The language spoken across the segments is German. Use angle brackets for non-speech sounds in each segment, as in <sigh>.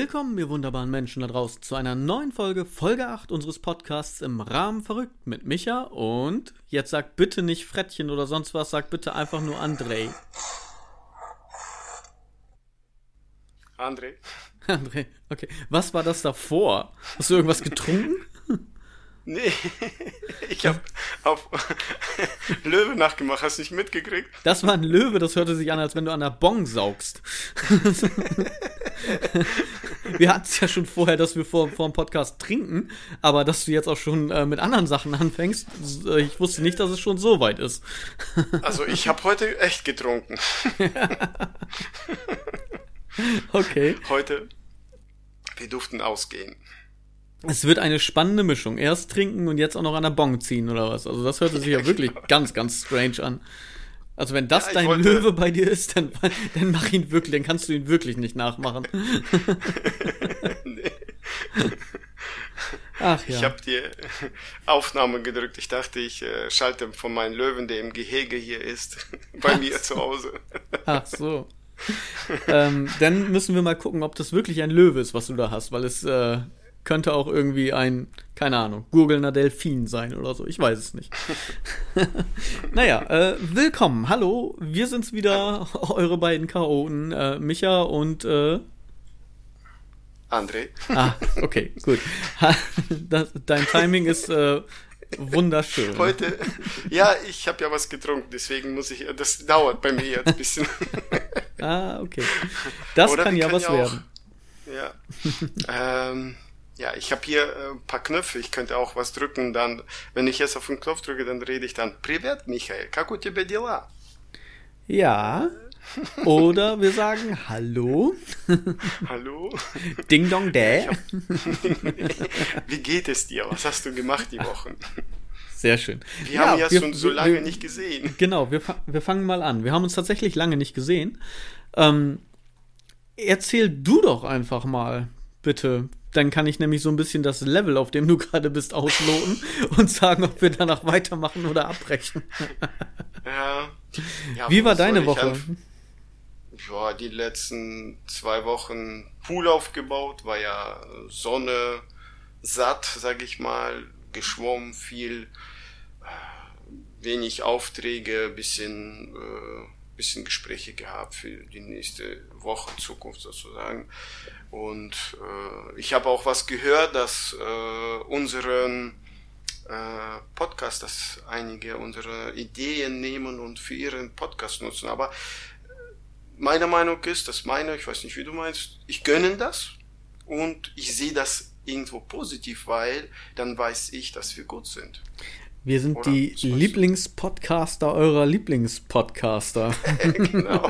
Willkommen, ihr wunderbaren Menschen da draußen, zu einer neuen Folge, Folge 8 unseres Podcasts im Rahmen verrückt mit Micha und jetzt sagt bitte nicht Frettchen oder sonst was, sagt bitte einfach nur André. André. <laughs> André, okay. Was war das davor? Hast du irgendwas getrunken? <laughs> Nee, <laughs> ich habe auf <laughs> Löwe nachgemacht. Hast du nicht mitgekriegt? Das war ein Löwe, das hörte sich an, als wenn du an der Bong saugst. <laughs> wir hatten es ja schon vorher, dass wir vor, vor dem Podcast trinken, aber dass du jetzt auch schon äh, mit anderen Sachen anfängst, äh, ich wusste nicht, dass es schon so weit ist. also ich habe heute echt getrunken. okay. Heute, wir durften ausgehen. Es wird eine spannende Mischung. Erst trinken und jetzt auch noch an der Bong ziehen oder was. Also das hört sich ja <laughs> wirklich ganz, ganz strange an. Also wenn das ja, dein wollte... Löwe bei dir ist, dann, dann mach ihn wirklich, dann kannst du ihn wirklich nicht nachmachen. <laughs> nee. <laughs> Ach ja. Ich habe die Aufnahme gedrückt. Ich dachte, ich äh, schalte von meinem Löwen, der im Gehege hier ist, bei mir zu Hause. Ach so. ähm, dann müssen wir mal gucken, ob das wirklich ein Löwe ist, was du da hast, weil es äh, könnte auch irgendwie ein, keine Ahnung, gurgelnder Delfin sein oder so. Ich weiß es nicht. <laughs> naja, äh, willkommen. Hallo, wir sind's wieder, <laughs> eure beiden Chaoten, äh, Micha und äh, André. Ah, okay, gut. <laughs> Das, dein Timing ist äh, wunderschön. Heute, ja, ich habe ja was getrunken, deswegen muss ich, das dauert bei mir jetzt ein bisschen. ah, okay. Das kann ja was ja auch, werden. Ja. ähm, ja, ich habe hier äh, ein paar Knöpfe, ich könnte auch was drücken, dann, wenn ich jetzt auf den Knopf drücke, dann rede ich dann, Привет, Michael, как у тебя дела? Ja. Oder wir sagen Hallo. Hallo. Ding dong dä. <laughs> Wie geht es dir? Was hast du gemacht die Wochen? Sehr schön. Wir ja, haben ja wir, schon so lange wir, nicht gesehen. Genau, wir, wir fangen mal an. Wir haben uns tatsächlich lange nicht gesehen. Ähm, erzähl du doch einfach mal, bitte, dann kann ich nämlich so ein bisschen das Level, auf dem du gerade bist, ausloten <laughs> und sagen, ob wir danach weitermachen oder abbrechen. ja. ja Wie war deine Woche? Ja, die letzten zwei Wochen Pool aufgebaut, war ja Sonne satt, sag ich mal, geschwommen viel, äh, wenig Aufträge, bisschen, äh, bisschen Gespräche gehabt für die nächste Woche Zukunft sozusagen. Und äh, ich habe auch was gehört, dass äh, unseren äh, Podcast, dass einige unsere Ideen nehmen und für ihren Podcast nutzen. Aber meine Meinung ist, dass meine, ich weiß nicht, wie du meinst, ich gönne das und ich sehe das irgendwo positiv, weil dann weiß ich, dass wir gut sind. Wir sind Oder? die Lieblingspodcaster eurer Lieblingspodcaster. <laughs> genau. <laughs>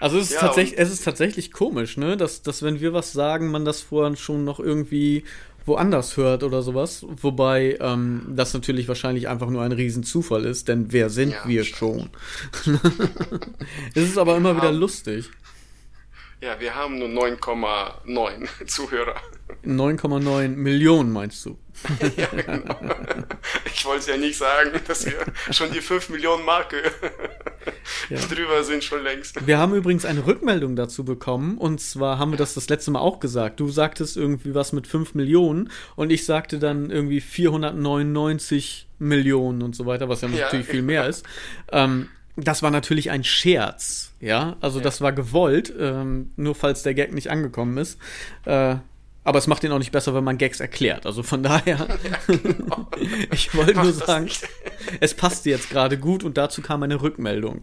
also es ist, ja, tatsächlich, es ist tatsächlich komisch, ne? Dass, dass wenn wir was sagen, man das vorher schon noch irgendwie woanders hört oder sowas. Wobei ähm, das natürlich wahrscheinlich einfach nur ein Riesenzufall ist, denn wer sind ja, wir schon? <laughs> es ist aber immer wieder lustig. Ja, wir haben nur 9,9 <laughs> Zuhörer. 9,9 Millionen meinst du? <laughs> ja, genau. Ich wollte es ja nicht sagen, dass wir schon die 5 Millionen Marke <laughs> ja. drüber sind schon längst. Wir haben übrigens eine Rückmeldung dazu bekommen und zwar haben wir das das letzte Mal auch gesagt. Du sagtest irgendwie was mit 5 Millionen und ich sagte dann irgendwie 499 Millionen und so weiter, was ja, ja natürlich viel mehr ist. Ähm, das war natürlich ein Scherz, ja. Also ja. das war gewollt, ähm, nur falls der Gag nicht angekommen ist. Äh, aber es macht ihn auch nicht besser, wenn man Gags erklärt. Also von <laughs> daher, ja, genau. ich wollte nur sagen, es passte jetzt gerade gut und dazu kam eine Rückmeldung.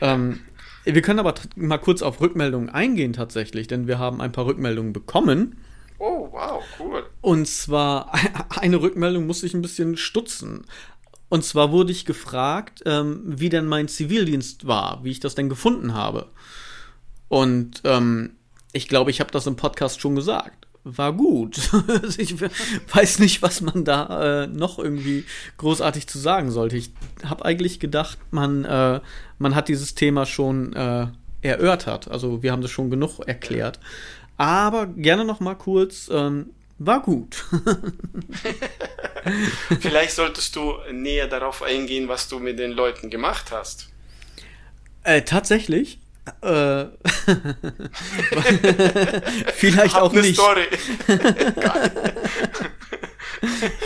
Ähm, wir können aber mal kurz auf Rückmeldungen eingehen tatsächlich, denn wir haben ein paar Rückmeldungen bekommen. Oh, wow, cool. Und zwar, <laughs> eine Rückmeldung musste ich ein bisschen stutzen. Und zwar wurde ich gefragt, ähm, wie denn mein Zivildienst war, wie ich das denn gefunden habe. Und ähm, ich glaube, ich habe das im Podcast schon gesagt. War gut. <laughs> ich weiß nicht, was man da äh, noch irgendwie großartig zu sagen sollte. Ich habe eigentlich gedacht, man, äh, man hat dieses Thema schon äh, erörtert. Also wir haben das schon genug erklärt. Aber gerne noch mal kurz. Ähm, war gut. <laughs> Vielleicht solltest du näher darauf eingehen, was du mit den Leuten gemacht hast. Äh, tatsächlich. Äh, <laughs> vielleicht auch nicht. Story. <laughs>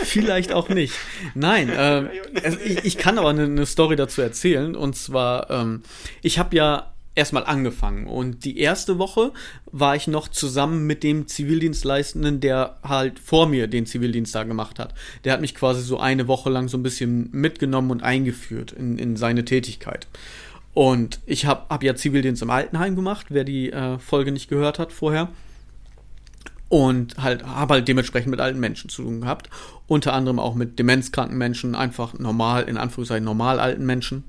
vielleicht auch nicht. Nein, äh, ich, ich, kann aber eine, eine, Story dazu erzählen. Und zwar, ähm, ich habe ja erstmal angefangen. Und die erste Woche war ich noch zusammen mit dem Zivildienstleistenden, der halt vor mir den Zivildienst da gemacht hat. Der hat mich quasi so eine Woche lang so ein bisschen mitgenommen und eingeführt in, in seine Tätigkeit. Und ich habe hab ja Zivildienst im Altenheim gemacht, wer die äh, Folge nicht gehört hat vorher. Und halt, habe halt dementsprechend mit alten Menschen zu tun gehabt. Unter anderem auch mit demenzkranken Menschen, einfach normal, in Anführungszeichen normal alten Menschen.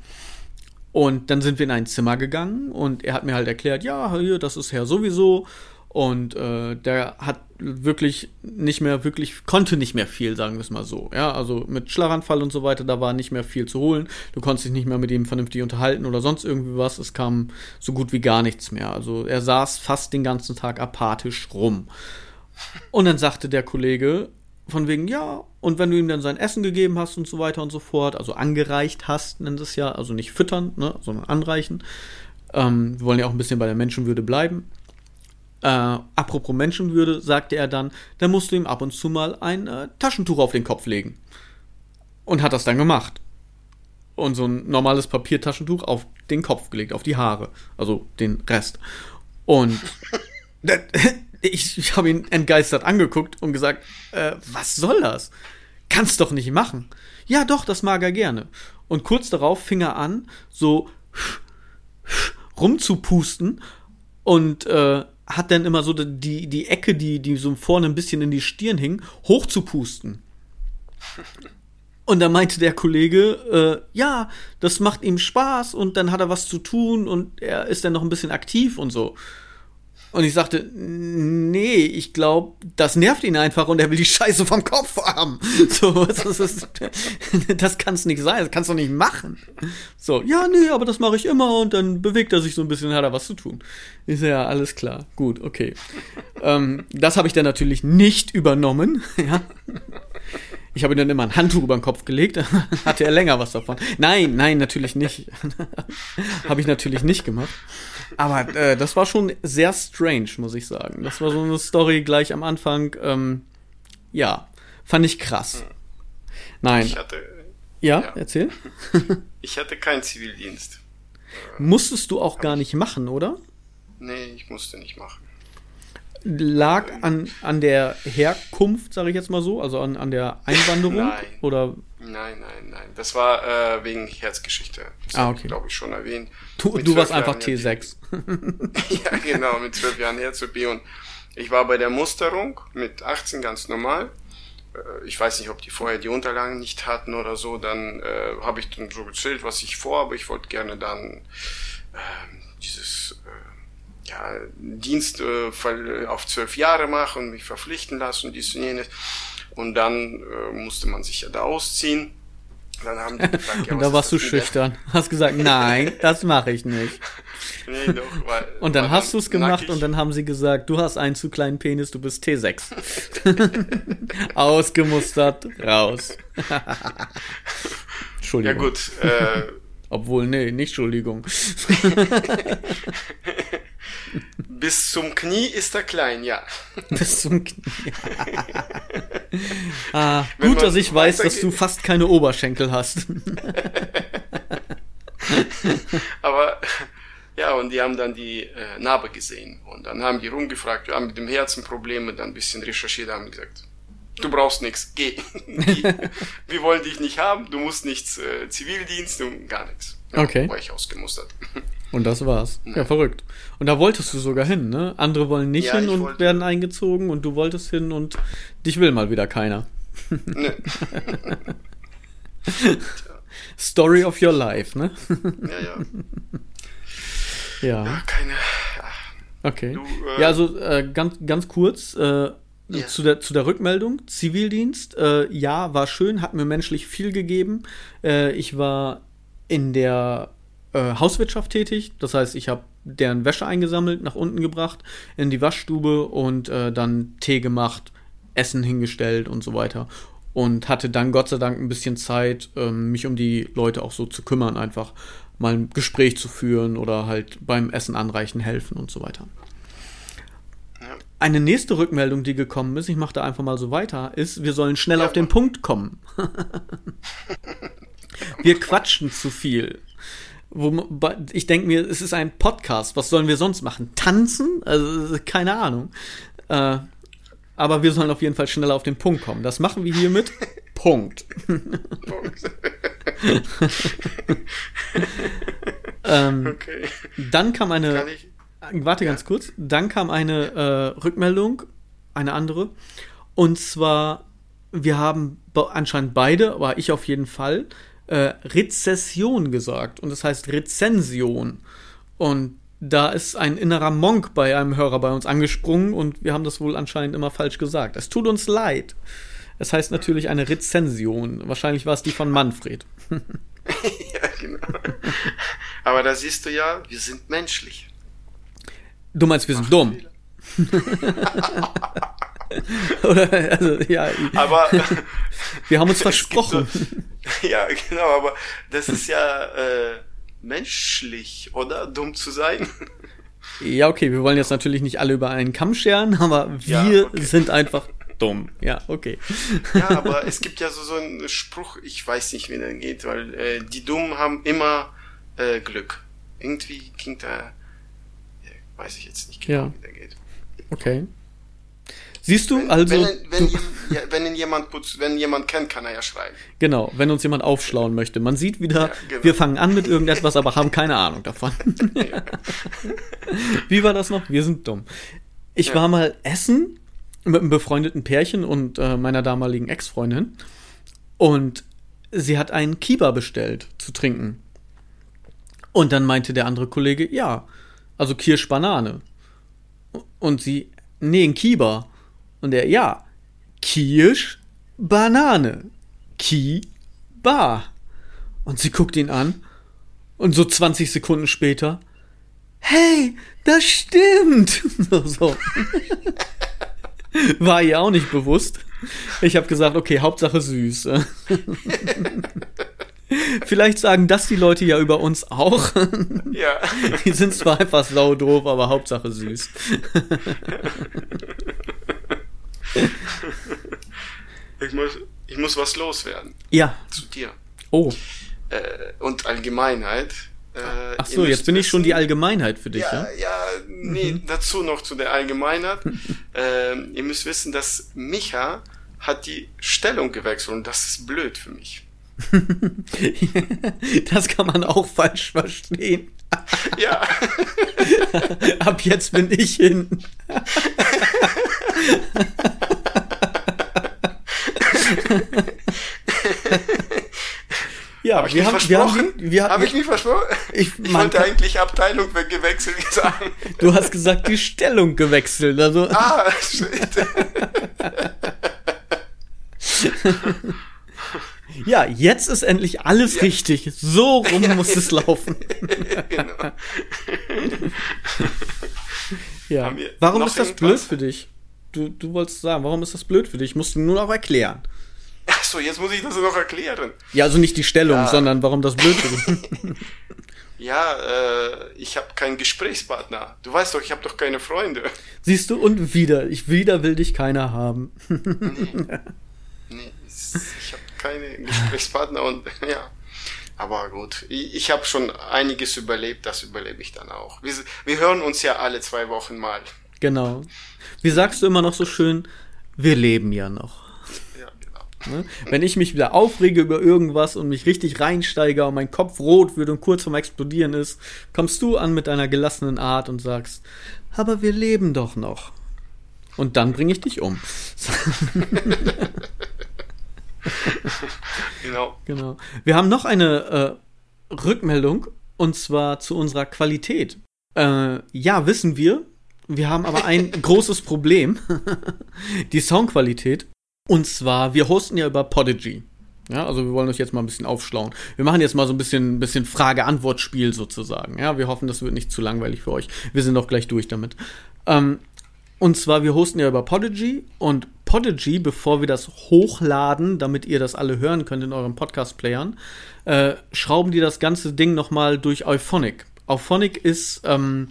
Und dann sind wir in ein Zimmer gegangen und er hat mir halt erklärt, ja, hier, das ist Herr sowieso. Und äh, der hat wirklich nicht mehr, wirklich, konnte nicht mehr viel, sagen wir es mal so. Ja, also mit Schlaganfall und so weiter, da war nicht mehr viel zu holen. Du konntest dich nicht mehr mit ihm vernünftig unterhalten oder sonst irgendwie was. Es kam so gut wie gar nichts mehr. Also er saß fast den ganzen Tag apathisch rum. Und dann sagte der Kollege, von wegen, ja, und wenn du ihm dann sein Essen gegeben hast und so weiter und so fort, also angereicht hast, nennt es ja, also nicht füttern, ne, sondern anreichen. Ähm, wir wollen ja auch ein bisschen bei der Menschenwürde bleiben. Äh, apropos Menschenwürde, sagte er dann, dann musst du ihm ab und zu mal ein äh, Taschentuch auf den Kopf legen. Und hat das dann gemacht. Und so ein normales Papiertaschentuch auf den Kopf gelegt, auf die Haare. Also den Rest. Und <laughs> <laughs> ich, ich habe ihn entgeistert angeguckt und gesagt, äh, was soll das? Kannst doch nicht machen. Ja, doch, das mag er gerne. Und kurz darauf fing er an, so rumzupusten und äh, hat dann immer so die, die Ecke, die, die so vorne ein bisschen in die Stirn hing, hochzupusten. Und da meinte der Kollege, äh, ja, das macht ihm Spaß und dann hat er was zu tun und er ist dann noch ein bisschen aktiv und so. Und ich sagte, nee, ich glaube, das nervt ihn einfach und er will die Scheiße vom Kopf haben. <laughs> So, das, ist, <laughs> das kann's nicht sein, das kannst du nicht machen. So, ja, nee, aber das mache ich immer und dann bewegt er sich so ein bisschen, hat er was zu tun. Ist ja alles klar, gut, okay. Ähm, das habe ich dann natürlich nicht übernommen, <laughs> ja. Ich habe ihm dann immer ein Handtuch über den Kopf gelegt, <laughs> hatte er länger was davon. Nein, nein, natürlich nicht. <laughs> habe ich natürlich nicht gemacht. Aber äh, das war schon sehr strange, muss ich sagen. Das war so eine Story gleich am Anfang. Ähm, ja, fand ich krass. Nein. Ich hatte, ja, ja, erzähl. <laughs> ich hatte keinen Zivildienst. Musstest du auch gar nicht machen, oder? Nee, ich musste nicht machen. Lag an, an der Herkunft, sage ich jetzt mal so, also an, an der <laughs> Einwanderung? Nein. Oder Nein, nein, nein. Das war äh, wegen Herzgeschichte. Das ah, okay. glaube ich, schon erwähnt. Du, du warst einfach T6. <laughs> ja, genau, mit zwölf Jahren Herz-OP. Und ich war bei der Musterung mit 18 ganz normal. Äh, ich weiß nicht, ob die vorher die Unterlagen nicht hatten oder so. Dann äh, habe ich dann so gezählt, was ich vorhabe. Ich wollte gerne dann äh, dieses ja, Dienst äh, auf zwölf Jahre machen und mich verpflichten lassen und dies und jenes. Und dann äh, musste man sich ja da ausziehen. Dann haben die gefragt, <laughs> ja, und da warst du schüchtern. Der? Hast gesagt, nein, das mache ich nicht. <laughs> Nee, doch, weil, <laughs> und dann hast du es gemacht nackig. und dann haben sie gesagt, du hast einen zu kleinen Penis, du bist T6. Ausgemustert, raus. Entschuldigung. Ja gut. Äh, Obwohl, nee, nicht Entschuldigung. <laughs> Bis zum Knie ist er klein, ja. <laughs> Bis zum Knie. <laughs> ah, gut, dass ich weiß, dass du fast keine Oberschenkel hast. Aber ja, und die haben dann die äh, Narbe gesehen. Und dann haben die rumgefragt, wir haben mit dem Herzen Probleme, dann ein bisschen recherchiert, haben gesagt, du brauchst nichts, geh. wir wollen dich nicht haben, du musst nichts, äh, Zivildienst, und gar nichts. Ja, okay. War ich ausgemustert. Und das war's. Ja. ja, verrückt. Und da wolltest du sogar hin, ne? Andere wollen nicht ja, hin und wollte. werden eingezogen und du wolltest hin und dich will mal wieder keiner. Nö. <laughs> Story of your life, ne? ja, ja. <laughs> Ja. ja keine. Okay. Du, äh, ja, also äh, ganz, ganz kurz. Äh, Yeah. Zu, der, zu der Rückmeldung, Zivildienst, äh, ja, war schön, hat mir menschlich viel gegeben. Äh, ich war in der äh, Hauswirtschaft tätig. Das heißt, ich habe deren Wäsche eingesammelt, nach unten gebracht, in die Waschstube und äh, dann Tee gemacht, Essen hingestellt und so weiter. Und hatte dann Gott sei Dank ein bisschen Zeit, ähm, mich um die Leute auch so zu kümmern einfach. mal ein Gespräch zu führen oder halt beim Essen anreichen helfen und so weiter. Eine nächste Rückmeldung, die gekommen ist, ich mache da einfach mal so weiter, ist, wir sollen schnell ja, auf den Punkt kommen. <laughs> wir quatschen zu viel. Wo, ich denke mir, es ist ein Podcast. Was sollen wir sonst machen? Tanzen? Also, keine Ahnung. Äh, aber wir sollen auf jeden Fall schneller auf den Punkt kommen. Das machen wir hiermit. <laughs> Punkt. Punkt. <laughs> ähm, okay. Dann kam eine. Warte ganz kurz. Dann kam eine äh, Rückmeldung, eine andere. Und zwar, wir haben anscheinend beide, aber ich auf jeden Fall, äh, Rezession gesagt. Und das heißt Rezension. Und da ist ein innerer Monk bei einem Hörer bei uns angesprungen und wir haben das wohl anscheinend immer falsch gesagt. Es tut uns leid. Es heißt natürlich eine Rezension. Wahrscheinlich war es die von Manfred. <laughs> ja, genau. Aber da siehst du ja, wir sind menschlich. Du meinst, wir sind dumm. <laughs> <laughs> Oder, also, ja. Aber <laughs> wir haben uns <laughs> versprochen. So, ja, genau, aber das ist ja äh, menschlich, oder? Dumm zu sein. Ja, okay, wir wollen jetzt natürlich nicht alle über einen Kamm scheren, aber wir ja, okay. sind einfach dumm. Ja, okay. Ja, aber es gibt ja so, so einen Spruch, ich weiß nicht, wie der geht, weil äh, die Dummen haben immer äh, Glück. Irgendwie klingt da Weiß ich jetzt nicht genau, ja. wie der geht. Okay. Siehst du, wenn, also. Wenn, wenn, du, ja, wenn ihn jemand putzt, wenn jemand kennt, kann er ja schreiben. Genau, wenn uns jemand aufschlauen möchte. Man sieht wieder, ja, genau. wir fangen an mit irgendetwas, aber haben keine Ahnung davon. <laughs> Wie war das noch? Wir sind dumm. Ich ja. war mal essen mit einem befreundeten Pärchen und äh, meiner damaligen Ex-Freundin. Und sie hat einen Kiba bestellt zu trinken. Und dann meinte der andere Kollege, ja, also Kirsch-Banane. Und sie, nee, ein Kiba. Und er, ja, Kirsch-Banane. Ki-Ba. Und sie guckt ihn an. Und so 20 Sekunden später, hey, das stimmt. <laughs> So, so. <laughs> War ihr auch nicht bewusst. Ich habe gesagt, okay, Hauptsache süß. <laughs> Vielleicht sagen das die Leute ja über uns auch. Ja. Die sind zwar einfach saudoof, aber Hauptsache süß. Ich muss, ich muss was loswerden. Ja. Zu dir. Oh. Äh, und Allgemeinheit. Äh, Ach so, jetzt bin ich schon die Allgemeinheit für dich, ja? Ja, ja nee, mhm. dazu noch zu der Allgemeinheit. <laughs> äh, ihr müsst wissen, dass Micha hat die Stellung gewechselt und das ist blöd für mich. <laughs> das kann man auch falsch verstehen. Ja. <laughs> Ab jetzt bin ich hinten. Ja, hab ich wir, haben, wir haben, wir haben, Hab ich mich versprochen? <laughs> Ich, ich wollte eigentlich Abteilung gewechselt sagen. Du hast gesagt, die Stellung gewechselt. Also. Ah, shit. <laughs> Ja, jetzt ist endlich alles ja. richtig. So rum ja. muss es laufen. <laughs> genau. ja. Warum ist das blöd für dich? Du, du wolltest sagen, warum ist das blöd für dich? Musst du nur noch erklären. Ach so, jetzt muss ich das noch erklären. Ja, also nicht die Stellung, ja. sondern warum das blöd für dich. <laughs> ja, äh, ich habe keinen Gesprächspartner. Du weißt doch, ich habe doch keine Freunde. Siehst du, und wieder, ich wieder will dich keiner haben. nee. nee, ich habe keine Gesprächspartner und <laughs> ja. Aber gut, ich, ich habe schon einiges überlebt, das überlebe ich dann auch. Wir, wir hören uns ja alle zwei Wochen mal. Genau. Wie sagst du immer noch so schön, wir leben ja noch. Ja, genau. Ne? Wenn ich mich wieder aufrege über irgendwas und mich richtig reinsteige und mein Kopf rot wird und kurz vorm Explodieren ist, kommst du an mit deiner gelassenen Art und sagst, aber wir leben doch noch. Und dann bringe ich dich um. <laughs> genau. Genau. Wir haben noch eine äh, Rückmeldung und zwar zu unserer Qualität. Äh, ja, wissen wir. Wir haben aber ein <laughs> großes Problem. Die Soundqualität. Und zwar, wir hosten ja über Podigy. Ja, also wir wollen euch jetzt mal ein bisschen aufschlauen. Wir machen jetzt mal so ein bisschen, bisschen Frage-Antwort-Spiel sozusagen. Ja, wir hoffen, das wird nicht zu langweilig für euch. Wir sind auch gleich durch damit. Ähm, Und zwar, wir hosten ja über Podigy und Podigy, bevor wir das hochladen, damit ihr das alle hören könnt in euren Podcast-Playern, äh, schrauben die das ganze Ding nochmal durch Euphonic. Auphonic ist ähm,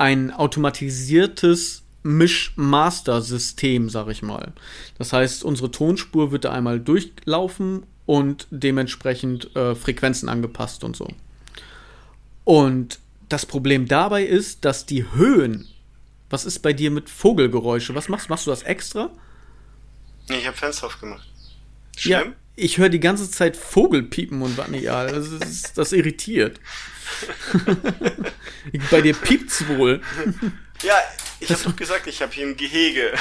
ein automatisiertes Misch-Master-System, sag ich mal. Das heißt, unsere Tonspur wird da einmal durchlaufen und dementsprechend äh, Frequenzen angepasst und so. Und das Problem dabei ist, dass die Höhen. Was ist bei dir mit Vogelgeräusche? Was machst, machst du das extra? Ich habe Fenster aufgemacht. Schlimm? Ja, ich höre die ganze Zeit Vogelpiepen und was nicht. Ja, das, ist, das irritiert. <laughs> Bei dir piept's wohl. Ja, ich habe doch gesagt, ich habe hier ein Gehege.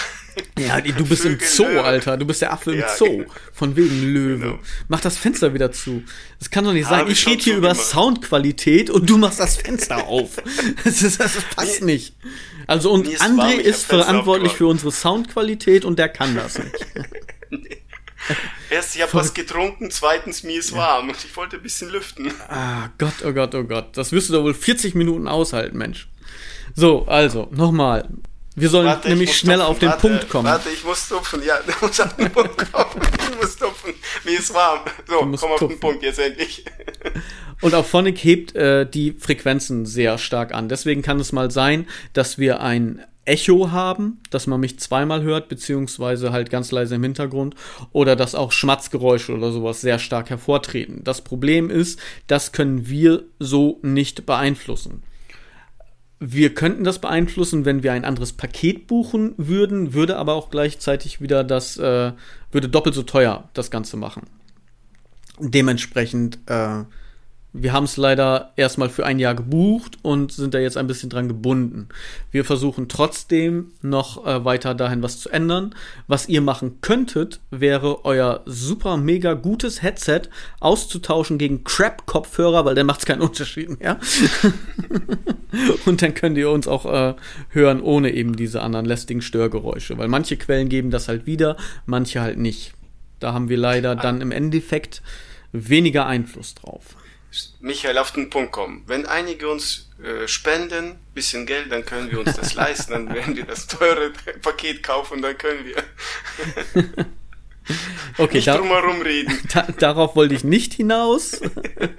Ja, du bist Vögel, im Zoo, Löwe. Alter. Du bist der Affe im ja, Zoo. Genau. Von wegen Löwe. Genau. Mach das Fenster wieder zu. Das kann doch nicht sein. Ich rede hier über gemacht. Soundqualität und du machst das Fenster auf. <laughs> das, ist, das passt nicht. Also und ist André warm, ist verantwortlich für unsere Soundqualität und der kann das nicht. <laughs> <laughs> Erst, ich habe was getrunken, zweitens, mir ist warm und ich wollte ein bisschen lüften. Ah, Gott, oh Gott, oh Gott. Das wirst du doch wohl 40 Minuten aushalten, Mensch. So, also, nochmal. Wir sollen warte, nämlich schneller tupfen, auf den warte, Punkt kommen. Warte, ich muss tupfen, ja, <laughs> du musst auf den Punkt kommen. Ich muss tupfen. Mir ist warm. So, komm tupfen. auf den Punkt jetzt endlich. <laughs> Und auch Phonic hebt äh, die Frequenzen sehr stark an. Deswegen kann es mal sein, dass wir ein Echo haben, dass man mich zweimal hört, beziehungsweise halt ganz leise im Hintergrund, oder dass auch Schmatzgeräusche oder sowas sehr stark hervortreten. Das Problem ist, das können wir so nicht beeinflussen. Wir könnten das beeinflussen, wenn wir ein anderes Paket buchen würden, würde aber auch gleichzeitig wieder das, äh, würde doppelt so teuer das Ganze machen. Dementsprechend äh, wir haben es leider erstmal für ein Jahr gebucht und sind da jetzt ein bisschen dran gebunden. Wir versuchen trotzdem noch äh, weiter dahin was zu ändern. Was ihr machen könntet, wäre euer super mega gutes Headset auszutauschen gegen Crap-Kopfhörer, weil der macht keinen <laughs> Unterschied mehr. <laughs> und dann könnt ihr uns auch äh, hören ohne eben diese anderen lästigen Störgeräusche, weil manche Quellen geben das halt wieder, manche halt nicht. Da haben wir leider dann im Endeffekt weniger Einfluss drauf. Michael auf den Punkt kommen. Wenn einige uns äh, spenden, bisschen Geld, dann können wir uns das leisten, dann werden wir das teure Paket kaufen, dann können wir <laughs> okay, nicht da, drum herum reden. <laughs> Da, darauf wollte ich nicht hinaus.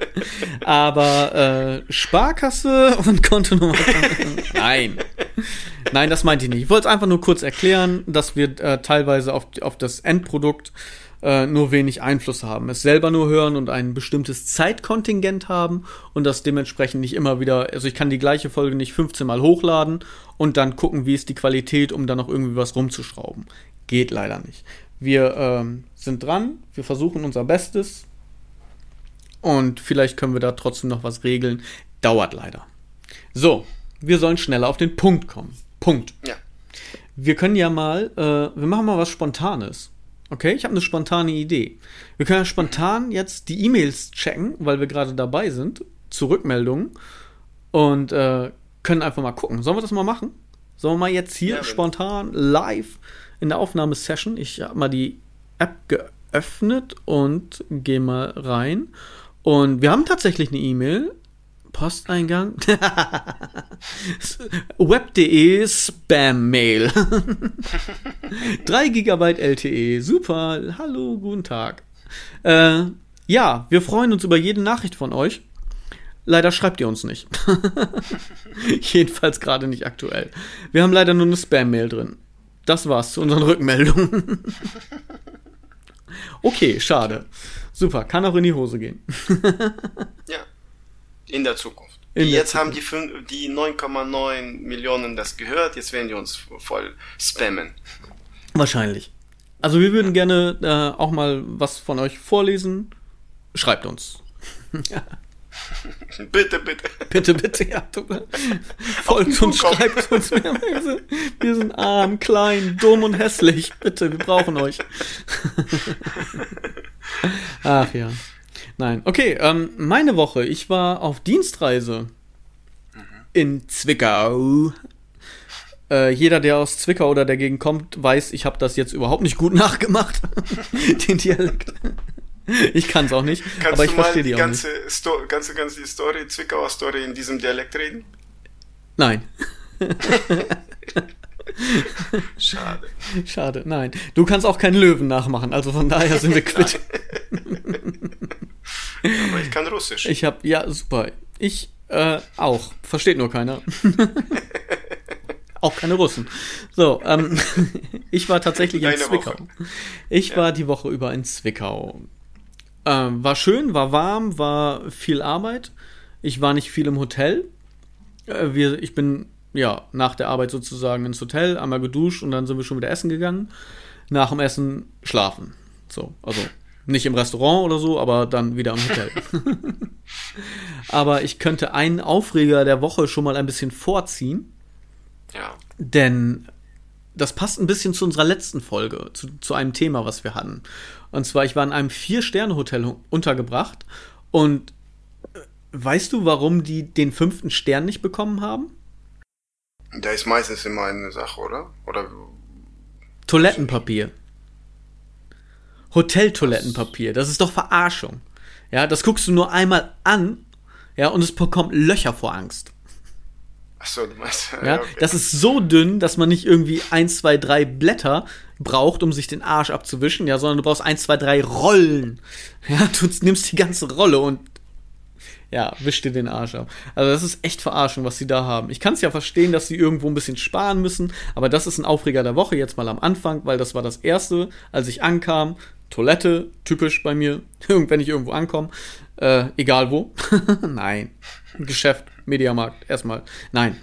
<laughs> Aber äh, Sparkasse und Kontonummer. Nein. Nein, das meinte ich nicht. Ich wollte es einfach nur kurz erklären, dass wir äh, teilweise auf, auf das Endprodukt äh, nur wenig Einfluss haben. Es selber nur hören und ein bestimmtes Zeitkontingent haben und das dementsprechend nicht immer wieder, also ich kann die gleiche Folge nicht 15 Mal hochladen und dann gucken, wie ist die Qualität, um dann noch irgendwie was rumzuschrauben. Geht leider nicht. Wir ähm, sind dran, wir versuchen unser Bestes und vielleicht können wir da trotzdem noch was regeln. Dauert leider. So, wir sollen schneller auf den Punkt kommen. Punkt. Ja. Wir können ja mal, äh, wir machen mal was Spontanes. Okay, ich habe eine spontane Idee. Wir können ja spontan jetzt die E-Mails checken, weil wir gerade dabei sind, zur Rückmeldung und äh, können einfach mal gucken. Sollen wir das mal machen? Sollen wir mal jetzt hier ja, spontan live in der Aufnahmesession? Ich habe mal die App geöffnet und gehe mal rein. Und wir haben tatsächlich eine E-Mail. Posteingang. <laughs> Web.de Spam-Mail. 3 GB LTE. Super. Hallo, guten Tag. Äh, ja, wir freuen uns über jede Nachricht von euch. Leider schreibt ihr uns nicht. <laughs> Jedenfalls gerade nicht aktuell. Wir haben leider nur eine Spam-Mail drin. Das war's zu unseren Rückmeldungen. <laughs> okay, schade. Super, kann auch in die Hose gehen. ja. In der Zukunft. In jetzt haben die, die 9,9 Millionen das gehört, jetzt werden die uns voll spammen. Wahrscheinlich. Also wir würden gerne äh, auch mal was von euch vorlesen. Schreibt uns. <laughs> bitte, bitte. Bitte, bitte, ja. Folgt uns, schreibt uns. Wir sind arm, klein, dumm und hässlich. Bitte, wir brauchen euch. <laughs> Ach ja. Nein. Okay, ähm, meine Woche. Ich war auf Dienstreise mhm. in Zwickau. Äh, jeder, der aus Zwickau oder dagegen kommt, weiß, ich habe das jetzt überhaupt nicht gut <laughs> nachgemacht. <laughs> Den Dialekt. Ich kann es auch nicht, Kannst aber ich verstehe die, die ganze auch nicht. Sto ganze, ganze Story, Zwickauer Story in diesem Dialekt reden? Nein. <laughs> Schade. Schade, nein. Du kannst auch keinen Löwen nachmachen, also von daher sind wir quitt. Aber ich kann Russisch. Ich hab, ja, super. Ich äh, auch. Versteht nur keiner. <laughs> auch keine Russen. So, ähm, <laughs> ich war tatsächlich in Deine Zwickau. Woche. Ich war die Woche über in Zwickau. Ähm, war schön, war warm, war viel Arbeit. Ich war nicht viel im Hotel. Äh, wir, ich bin ja nach der Arbeit sozusagen ins Hotel, einmal geduscht und dann sind wir schon wieder essen gegangen. Nach dem Essen schlafen. So, also nicht im Restaurant oder so, aber dann wieder im Hotel. <laughs> aber ich könnte einen Aufreger der Woche schon mal ein bisschen vorziehen. Ja. Denn das passt ein bisschen zu unserer letzten Folge, zu, zu einem Thema, was wir hatten. Und zwar, ich war in einem Vier-Sterne-Hotel untergebracht und äh, weißt du, warum die den fünften Stern nicht bekommen haben? Da ist meistens immer eine Sache, oder? Oder Toilettenpapier. Hoteltoilettenpapier. Das ist doch Verarschung. Ja, das guckst du nur einmal an, ja, und es bekommt Löcher vor Angst. Achso, du meinst. <laughs> Ja, okay. das ist so dünn, dass man nicht irgendwie eins, zwei, drei Blätter braucht, um sich den Arsch abzuwischen, ja, sondern du brauchst eins, zwei, drei Rollen. Ja, du nimmst die ganze Rolle und ja, wisch dir den Arsch ab. Also das ist echt Verarschung, was sie da haben. Ich kann es ja verstehen, dass sie irgendwo ein bisschen sparen müssen, aber das ist ein Aufreger der Woche jetzt mal am Anfang, weil das war das erste, als ich ankam. Toilette, typisch bei mir, <laughs> wenn ich irgendwo ankomme, äh, egal wo. <laughs> Nein, Geschäft, Mediamarkt, erstmal. Nein,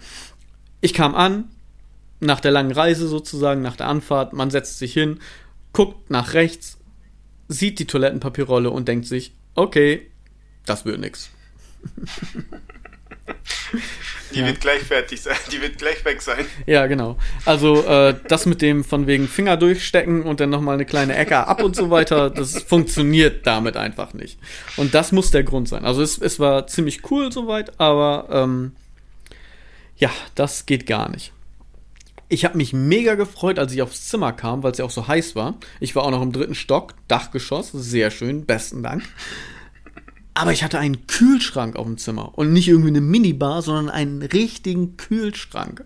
ich kam an, nach der langen Reise sozusagen, nach der Anfahrt, man setzt sich hin, guckt nach rechts, sieht die Toilettenpapierrolle und denkt sich, okay, das wird nix. <laughs> Die wird gleich fertig sein. Die wird gleich weg sein. Ja, genau. Also äh, das mit dem von wegen Finger durchstecken und dann nochmal eine kleine Ecke ab und so weiter, das funktioniert damit einfach nicht. Und das muss der Grund sein. Also es, es war ziemlich cool soweit, aber ähm, ja, das geht gar nicht. Ich habe mich mega gefreut, als ich aufs Zimmer kam, weil es ja auch so heiß war. Ich war auch noch im dritten Stock, Dachgeschoss, sehr schön, besten Dank. Aber ich hatte einen Kühlschrank auf dem Zimmer und nicht irgendwie eine Minibar, sondern einen richtigen Kühlschrank.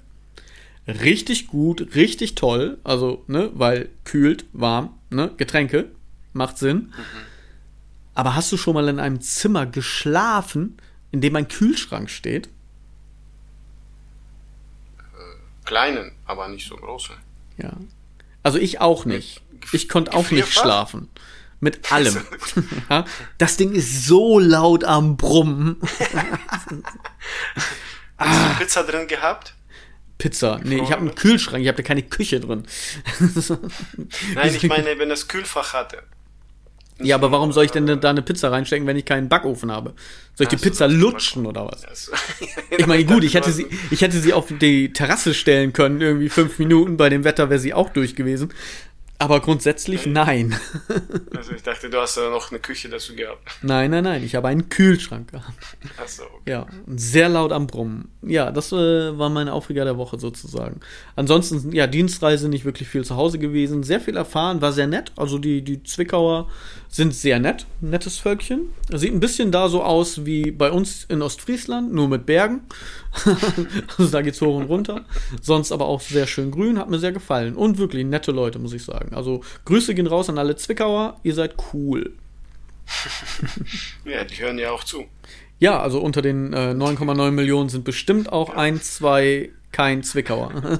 Richtig gut, richtig toll, also, ne, weil kühlt, warm, ne, Getränke, macht Sinn. Aber hast du schon mal in einem Zimmer geschlafen, in dem ein Kühlschrank steht? Kleinen, aber nicht so großen. Ja. Also ich auch nicht. Ich konnte auch nicht schlafen. Mit <laughs> allem. Das Ding ist so laut am Brummen. Hast du Pizza drin gehabt? Pizza. Nee, ich habe einen Kühlschrank, ich habe da keine Küche drin. <laughs> Nein, ich meine, wenn das Kühlfach hatte. Ja, aber warum soll ich denn da eine Pizza reinstecken, wenn ich keinen Backofen habe? Soll ich die Pizza lutschen oder was? Also, <laughs> Ich meine, gut, ich hätte sie, ich hätte sie auf die Terrasse stellen können, irgendwie fünf Minuten. Bei dem Wetter wäre sie auch durch gewesen. Aber grundsätzlich nein. Also ich dachte, du hast da noch eine Küche dazu gehabt. Nein, nein, nein. Ich habe einen Kühlschrank gehabt. Achso, okay. Ja, sehr laut am Brummen. Ja, das äh, war mein Aufreger der Woche sozusagen. Ansonsten, ja, Dienstreise, nicht wirklich viel zu Hause gewesen. Sehr viel erfahren, war sehr nett. Also die, die Zwickauer sind sehr nett. Nettes Völkchen. Sieht ein bisschen da so aus wie bei uns in Ostfriesland, nur mit Bergen. <laughs> also da geht's hoch und runter. Sonst aber auch sehr schön grün, hat mir sehr gefallen. Und wirklich nette Leute, muss ich sagen. Also Grüße gehen raus an alle Zwickauer. Ihr seid cool. <laughs> Ja, die hören ja auch zu. Ja, also unter den äh, 9,9 Millionen sind bestimmt auch ein, zwei kein Zwickauer. <laughs>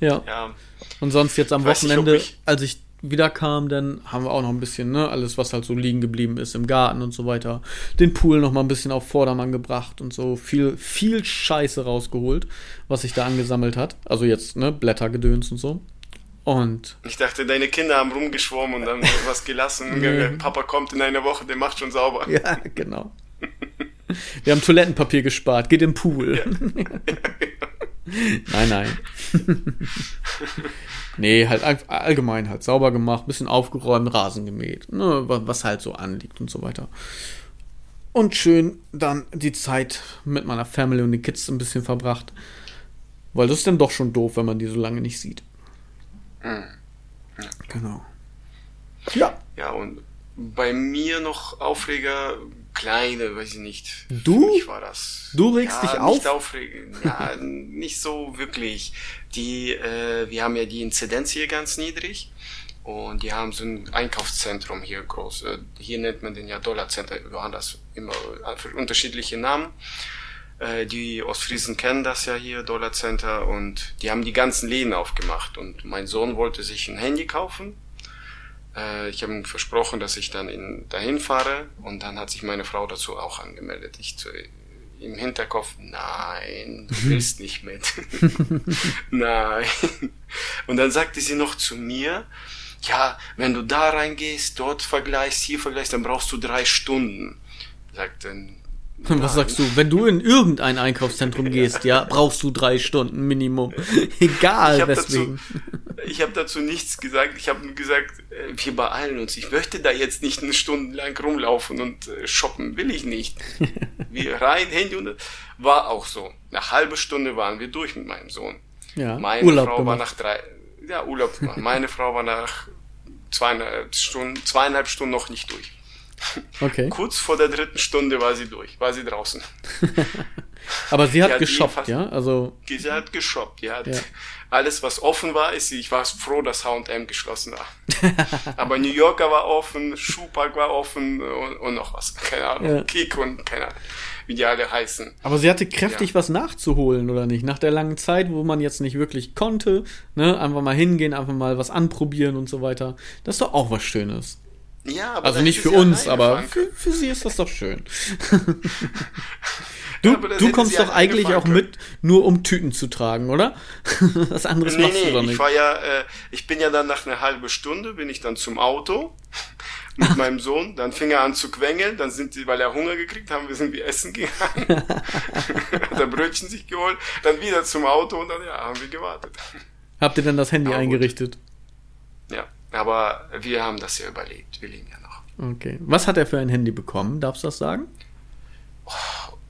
ja. Ja, Und sonst jetzt am Weiß Wochenende, ich- als ich wiederkam, dann haben wir auch noch ein bisschen, ne, alles, was halt so liegen geblieben ist im Garten und so weiter. Den Pool noch mal ein bisschen auf Vordermann gebracht und so viel, viel Scheiße rausgeholt, was sich da angesammelt hat. Also jetzt, ne, Blättergedöns und so. Und ich dachte, deine Kinder haben rumgeschwommen und dann <laughs> was gelassen. Nee. Papa kommt in einer Woche, der macht schon sauber. ja, genau. Wir haben Toilettenpapier gespart, geht im Pool. <laughs> <laughs> nein, nein. nee, halt all- allgemein halt sauber gemacht, bisschen aufgeräumt, Rasen gemäht, ne, wa- was halt so anliegt und so weiter. Und schön dann die Zeit mit meiner Family und den Kids ein bisschen verbracht. Weil das ist dann doch schon doof, wenn man die so lange nicht sieht. Genau. Ja. Ja, und bei mir noch Aufreger kleine, weiß ich nicht. Du? Für mich war das. Du regst ja, dich auf? Nicht aufregen. Ja, <laughs> nicht so wirklich. Die, äh, wir haben ja die Inzidenz hier ganz niedrig. Und die haben so ein Einkaufszentrum hier groß. Äh, Hier nennt man den ja Dollarcenter, woanders immer äh, für unterschiedliche Namen. Äh, Die Ostfriesen kennen das ja hier, Dollarcenter, und die haben die ganzen Läden aufgemacht. Und mein Sohn wollte sich ein Handy kaufen. Äh, Ich habe ihm versprochen, dass ich dann in, dahin fahre. Und dann hat sich meine Frau dazu auch angemeldet. Ich zu, im Hinterkopf, nein, du willst nicht mit. <laughs> nein. Und dann sagte sie noch zu mir, ja, wenn du da reingehst, dort vergleichst, hier vergleichst, dann brauchst du drei Stunden. Sagte, Was sagst du? Wenn du in irgendein Einkaufszentrum gehst, ja, brauchst du drei Stunden Minimum. <laughs> Egal, ich habe weswegen. dazu, ich hab dazu nichts gesagt. Ich habe nur gesagt, äh, wir beeilen uns. Ich möchte da jetzt nicht eine Stunde lang rumlaufen und äh, shoppen. Will ich nicht. <laughs> Wir rein, Handy und war auch so. Eine halbe Stunde waren wir durch mit meinem Sohn. Ja, Meine Urlaub Frau war gemacht. nach drei, ja, Urlaub gemacht. Meine Frau war nach zweieinhalb Stunden, zweieinhalb Stunden noch nicht durch. Okay. Kurz vor der dritten Stunde war sie durch, war sie draußen. <laughs> Aber sie hat Ja, die geshoppt, ja? Also, Sie hat geshoppt, hat Ja. alles, was offen war, ist sie, ich war froh, dass H&M geschlossen war. <laughs> Aber New Yorker war offen, Schuhpark war offen und, und noch was, keine Ahnung, Ja. Kick und keine Ahnung, wie die alle heißen. aber sie hatte kräftig Ja. was nachzuholen, oder nicht? Nach der langen Zeit, wo man jetzt nicht wirklich konnte, ne? Einfach mal hingehen, einfach mal was anprobieren und so weiter. Das ist doch auch was Schönes. Ja, aber Also dann nicht für uns, aber für, für sie ist das doch schön. <laughs> Du du kommst doch eigentlich auch mit, nur um Tüten zu tragen, oder? <laughs> was anderes Nee, machst du doch nee, nicht. ich war ja, äh, ich bin ja dann nach einer halben Stunde, bin ich dann zum Auto <laughs> mit meinem Sohn, dann fing er an zu quengeln, dann sind die, weil er Hunger gekriegt haben, wir sind wir essen gegangen, hat er Brötchen sich geholt, dann wieder zum Auto und dann, ja, haben wir gewartet. Habt ihr denn das Handy gut. eingerichtet? Aber wir haben das ja überlebt, wir leben ja noch. Okay. Was hat er für ein Handy bekommen? Darfst du das sagen?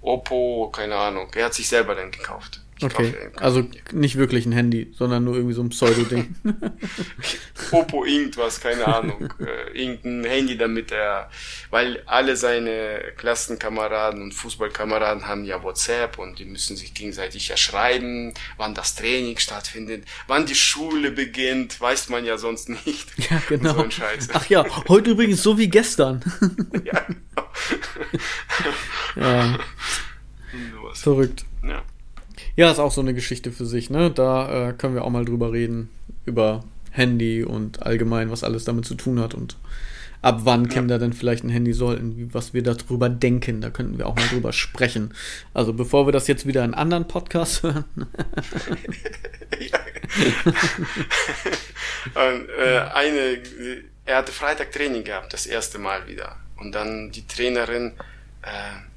Oppo, keine Ahnung, er hat sich selber dann gekauft. Ich Okay. kein Also Handy. nicht wirklich ein Handy, sondern nur irgendwie so ein Pseudo-Ding. <laughs> Oppo irgendwas, keine Ahnung. äh, irgendein Handy, damit er, weil alle seine Klassenkameraden und Fußballkameraden haben ja WhatsApp und die müssen sich gegenseitig ja schreiben, wann das Training stattfindet, wann die Schule beginnt, weiß man ja sonst nicht. <laughs> ja, genau. So. Ach ja, heute übrigens so wie gestern. <laughs> ja, genau. ja, Sowas. verrückt. Ja. Ja, ist auch so eine Geschichte für sich, ne? Da äh, können wir auch mal drüber reden. Über Handy und allgemein, was alles damit zu tun hat und ab wann Kinder denn vielleicht ein Handy sollten, wie, was wir darüber denken. Da könnten wir auch mal drüber sprechen. Also bevor wir das jetzt wieder in anderen Podcasts hören. <laughs> Und, äh, eine, er hatte Freitag Training gehabt, das erste Mal wieder. Und dann die Trainerin äh,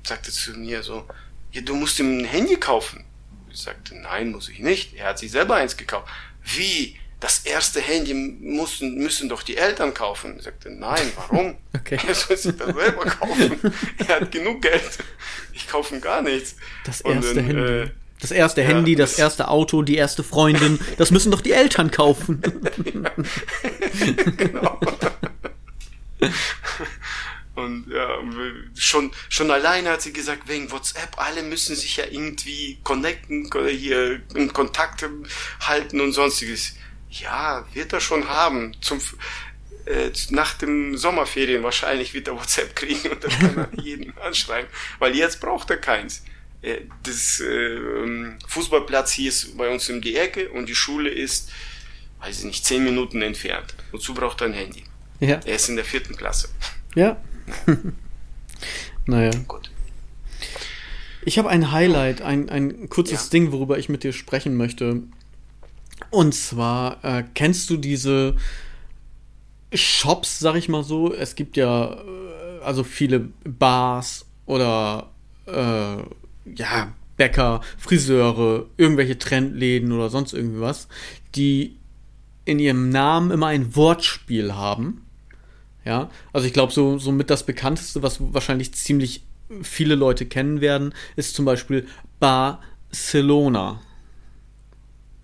sagte zu mir so, ja, du musst ihm ein Handy kaufen. Ich sagte, nein, muss ich nicht. Er hat sich selber eins gekauft. Wie? Das erste Handy müssen, müssen doch die Eltern kaufen. Ich sagte, nein, warum? <laughs> Okay. Er soll sich das selber kaufen. <laughs> er hat genug Geld. Ich kaufe ihm gar nichts. Das erste dann, Handy. äh, das erste ja, Handy, das, das- erste Auto, die erste Freundin. Das müssen doch die Eltern kaufen. <laughs> genau. Und ja, schon, schon alleine hat sie gesagt, wegen WhatsApp, alle müssen sich ja irgendwie connecten oder hier in Kontakt halten und sonstiges. Ja, wird er schon haben. Zum, äh, nach dem Sommerferien wahrscheinlich wird er WhatsApp kriegen und dann kann er jeden <laughs> anschreiben. Weil jetzt braucht er keins. Äh, Das äh, Fußballplatz hier ist bei uns um die Ecke und die Schule ist, weiß ich nicht, zehn Minuten entfernt. Wozu braucht er ein Handy? ja. Er ist in der vierten Klasse. Ja. <laughs> naja. Gut. Ich habe ein Highlight, ein, ein kurzes Ja. Ding, worüber ich mit dir sprechen möchte. Und zwar, äh, kennst du diese Shops, sag ich mal so? Es gibt ja äh, also viele Bars oder äh, ja, Bäcker, Friseure, irgendwelche Trendläden oder sonst irgendwie was, die in ihrem Namen immer ein Wortspiel haben. Ja, also ich glaube, so, so mit das bekannteste, was wahrscheinlich ziemlich viele Leute kennen werden, ist zum Beispiel Barcelona.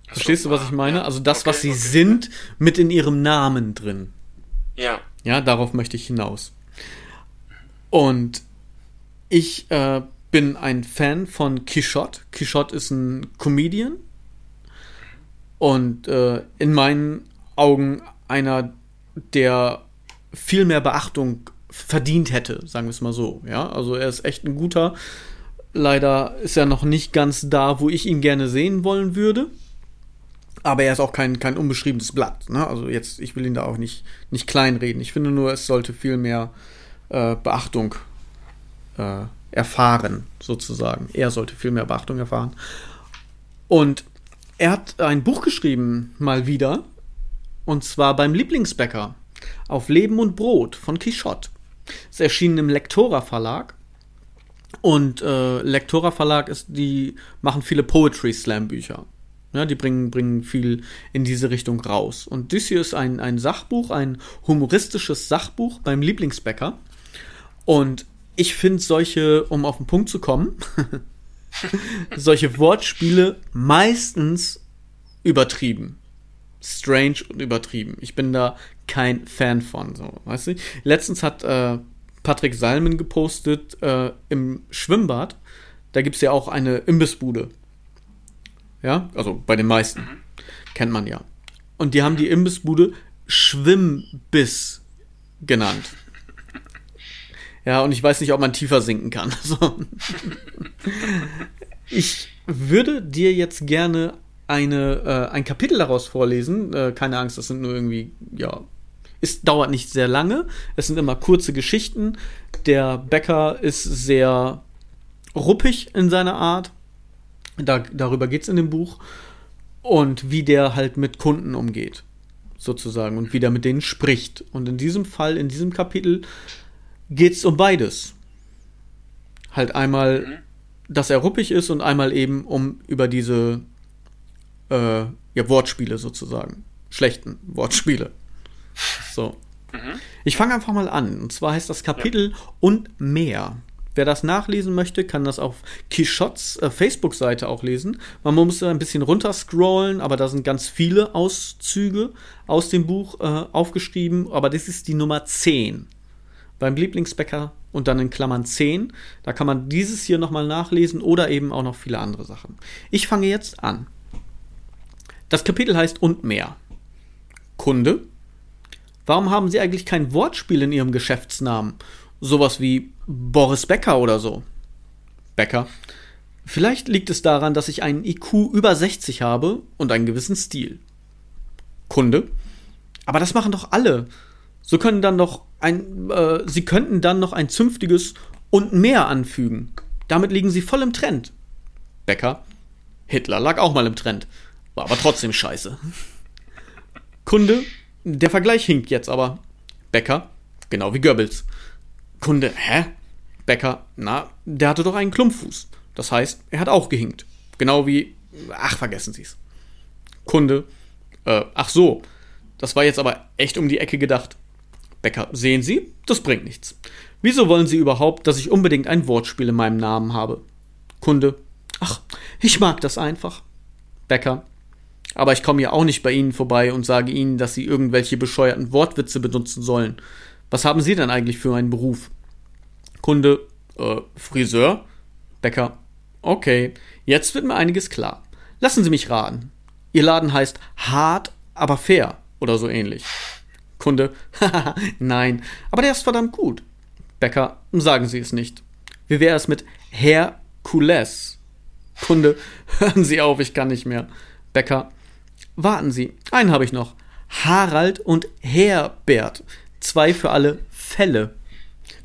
Verstehst du, was ich meine? Ja. Also das, Okay, was sie okay. sind, mit in ihrem Namen drin. Ja. Ja, darauf möchte ich hinaus. Und ich äh, bin ein Fan von Quichotte. Quichotte ist ein Comedian und äh, in meinen Augen einer, der viel mehr Beachtung verdient hätte, sagen wir es mal so. Ja, also er ist echt ein guter. Leider ist er noch nicht ganz da, wo ich ihn gerne sehen wollen würde. Aber er ist auch kein, kein unbeschriebenes Blatt. Ne? Also jetzt, ich will ihn da auch nicht, nicht kleinreden. Ich finde nur, es sollte viel mehr äh, Beachtung äh, erfahren, sozusagen. Er sollte viel mehr Beachtung erfahren. Und er hat ein Buch geschrieben, mal wieder. Und zwar beim Lieblingsbäcker. Auf Leben und Brot von Quichotte. Es erschien im Lektora Verlag. Und äh, Lektora Verlag ist, die machen viele Poetry Slam Bücher. Ja, die bringen, bringen viel in diese Richtung raus. Und dies hier ist ein, ein Sachbuch, ein humoristisches Sachbuch beim Lieblingsbäcker. Und ich finde solche, um auf den Punkt zu kommen, <laughs> solche Wortspiele meistens übertrieben. Strange und übertrieben. Ich bin da kein Fan von, so, weißt du? Letztens hat äh, Patrick Salmen gepostet äh, im Schwimmbad. Da gibt es ja auch eine Imbissbude. Ja, also bei den meisten. Mhm. Kennt man ja. Und die haben die Imbissbude Schwimmbiss genannt. Ja, und ich weiß nicht, ob man tiefer sinken kann. <laughs> Also, ich würde dir jetzt gerne eine, äh, ein Kapitel daraus vorlesen. Äh, keine Angst, das sind nur irgendwie, ja, es dauert nicht sehr lange. Es sind immer kurze Geschichten. Der Bäcker ist sehr ruppig in seiner Art. Da, darüber geht es in dem Buch. Und wie der halt mit Kunden umgeht, sozusagen. Und wie der mit denen spricht. Und in diesem Fall, in diesem Kapitel, geht es um beides. Halt einmal, dass er ruppig ist und einmal eben um über diese äh, ja, Wortspiele sozusagen. Schlechten Wortspiele. So. Mhm. Ich fange einfach mal an. Und zwar heißt das Kapitel ja. und mehr. Wer das nachlesen möchte, kann das auf Quixotes äh, Facebook-Seite auch lesen. Man muss ein bisschen runterscrollen, aber da sind ganz viele Auszüge aus dem Buch äh, aufgeschrieben. Aber das ist die Nummer 10 beim Lieblingsbäcker und dann in Klammern 10. Da kann man dieses hier nochmal nachlesen oder eben auch noch viele andere Sachen. Ich fange jetzt an. Das Kapitel heißt und mehr. Kunde. Warum haben Sie eigentlich kein Wortspiel in Ihrem Geschäftsnamen? Sowas wie Boris Becker oder so. Becker. Vielleicht liegt es daran, dass ich einen IQ über 60 habe und einen gewissen Stil. Kunde. Aber das machen doch alle. So können dann doch ein, äh, sie könnten dann noch ein zünftiges und mehr anfügen. Damit liegen sie voll im Trend. Becker. Hitler lag auch mal im Trend. War aber trotzdem scheiße. Kunde. Der Vergleich hinkt jetzt aber. Becker. Genau wie Goebbels. Kunde. Hä? Becker. Na, der hatte doch einen Klumpfuß. Das heißt, er hat auch gehinkt. Genau wie. Ach, vergessen Sie's. Kunde. Äh, ach so. Das war jetzt aber echt um die Ecke gedacht. Becker, sehen Sie, das bringt nichts. Wieso wollen Sie überhaupt, dass ich unbedingt ein Wortspiel in meinem Namen habe? Kunde, ach, ich mag das einfach. Bäcker, aber ich komme ja auch nicht bei Ihnen vorbei und sage Ihnen, dass Sie irgendwelche bescheuerten Wortwitze benutzen sollen. Was haben Sie denn eigentlich für einen Beruf? Kunde, äh, Friseur? Bäcker, okay, jetzt wird mir einiges klar. Lassen Sie mich raten. Ihr Laden heißt hart, aber fair oder so ähnlich. Kunde, <laughs> nein, aber der ist verdammt gut. Bäcker, sagen Sie es nicht. Wie wäre es mit Herkules? Kunde, <laughs> hören Sie auf, ich kann nicht mehr. Bäcker, warten Sie, einen habe ich noch. Harald und Herbert. Zwei für alle Fälle.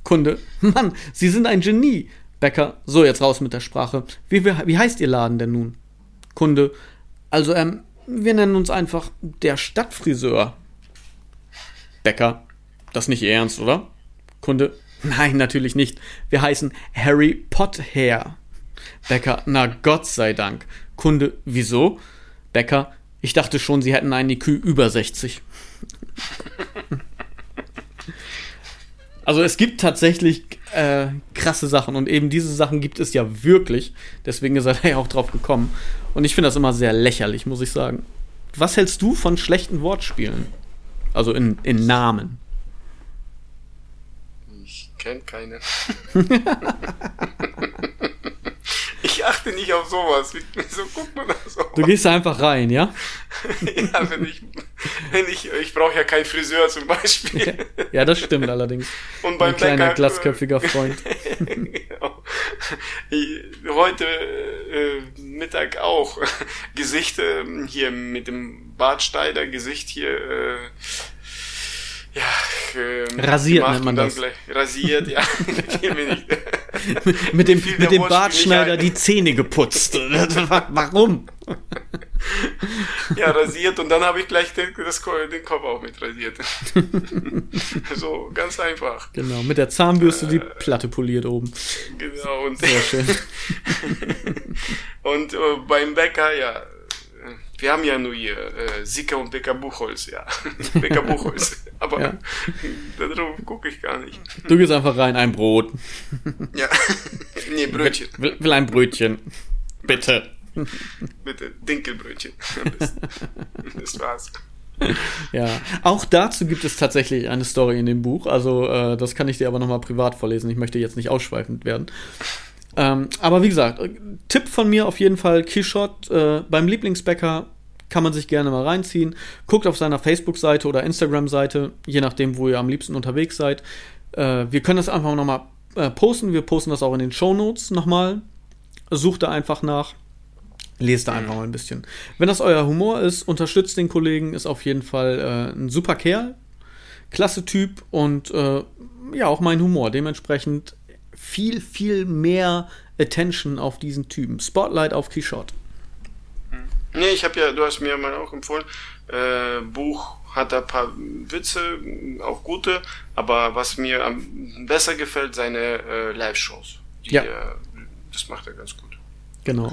Kunde, <laughs> Mann, Sie sind ein Genie. Bäcker, so jetzt raus mit der Sprache. Wie, wie, wie heißt Ihr Laden denn nun? Kunde, also, ähm, wir nennen uns einfach der Stadtfriseur. Bäcker, das nicht Ihr Ernst, oder? Kunde, <laughs> nein, natürlich nicht. Wir heißen Harry Potter. Bäcker, na Gott sei Dank. Kunde, wieso? Bäcker, ich dachte schon, Sie hätten einen IQ über 60. also es gibt tatsächlich äh, krasse Sachen und eben diese Sachen gibt es ja wirklich. Deswegen ist er <laughs> ja auch drauf gekommen. Und ich finde das immer sehr lächerlich, muss ich sagen. Was hältst du von schlechten Wortspielen? Also in, in Namen. Ich Kennt keinen. <laughs> <laughs> ich achte nicht auf sowas. Wieso guckt man das so? Du gehst einfach rein, ja? <laughs> ja, wenn ich, wenn ich, ich brauche ja keinen Friseur zum Beispiel. ja, das stimmt allerdings. <laughs> Und beim Ein kleiner Bäcker, glatzköpfiger Freund. <laughs> genau. Heute äh, Mittag auch Gesicht äh, hier mit dem Bartsteider Gesicht hier äh, ja, ähm, rasiert nennt man das. Gleich, rasiert, ja. <laughs> <laughs> mit dem, mit dem Bartschneider die Zähne geputzt. <laughs> Warum? ja, rasiert und dann habe ich gleich den, das, den Kopf auch mit rasiert. so, ganz einfach. Genau, mit der Zahnbürste äh, die Platte poliert oben. Genau. Und, Sehr schön. und äh, beim Bäcker, ja, wir haben ja nur hier äh, Sicker und Bäcker Buchholz, ja. <laughs> Bäcker Buchholz. <laughs> Aber ja. <laughs> darauf gucke ich gar nicht. Du gehst einfach rein, ein Brot. ja. nee, Brötchen. Will, will ein Brötchen. Bitte. Bitte, Dinkelbrötchen. das war's. Ja, auch dazu gibt es tatsächlich eine Story in dem Buch. Also, äh, das kann ich dir aber nochmal privat vorlesen. Ich möchte jetzt nicht ausschweifend werden. Ähm, aber wie gesagt, Tipp von mir auf jeden Fall: Kishot äh, beim Lieblingsbäcker kann man sich gerne mal reinziehen. Guckt auf seiner Facebook-Seite oder Instagram-Seite, je nachdem, wo ihr am liebsten unterwegs seid. Äh, wir können das einfach nochmal äh, posten. Wir posten das auch in den Show Notes nochmal. Sucht da einfach nach. Lest da einfach mal ein bisschen. Wenn das euer Humor ist, unterstützt den Kollegen, ist auf jeden Fall äh, ein super Kerl. Klasse Typ und äh, ja, auch mein Humor. Dementsprechend viel, viel mehr Attention auf diesen Typen. Spotlight auf Keyshot. Nee, ich habe ja, du hast mir mal auch empfohlen, äh, Buch hat ein paar Witze, auch gute, aber was mir am besser gefällt, seine äh, Live-Shows. Ja. Äh, das macht er ganz gut. Genau.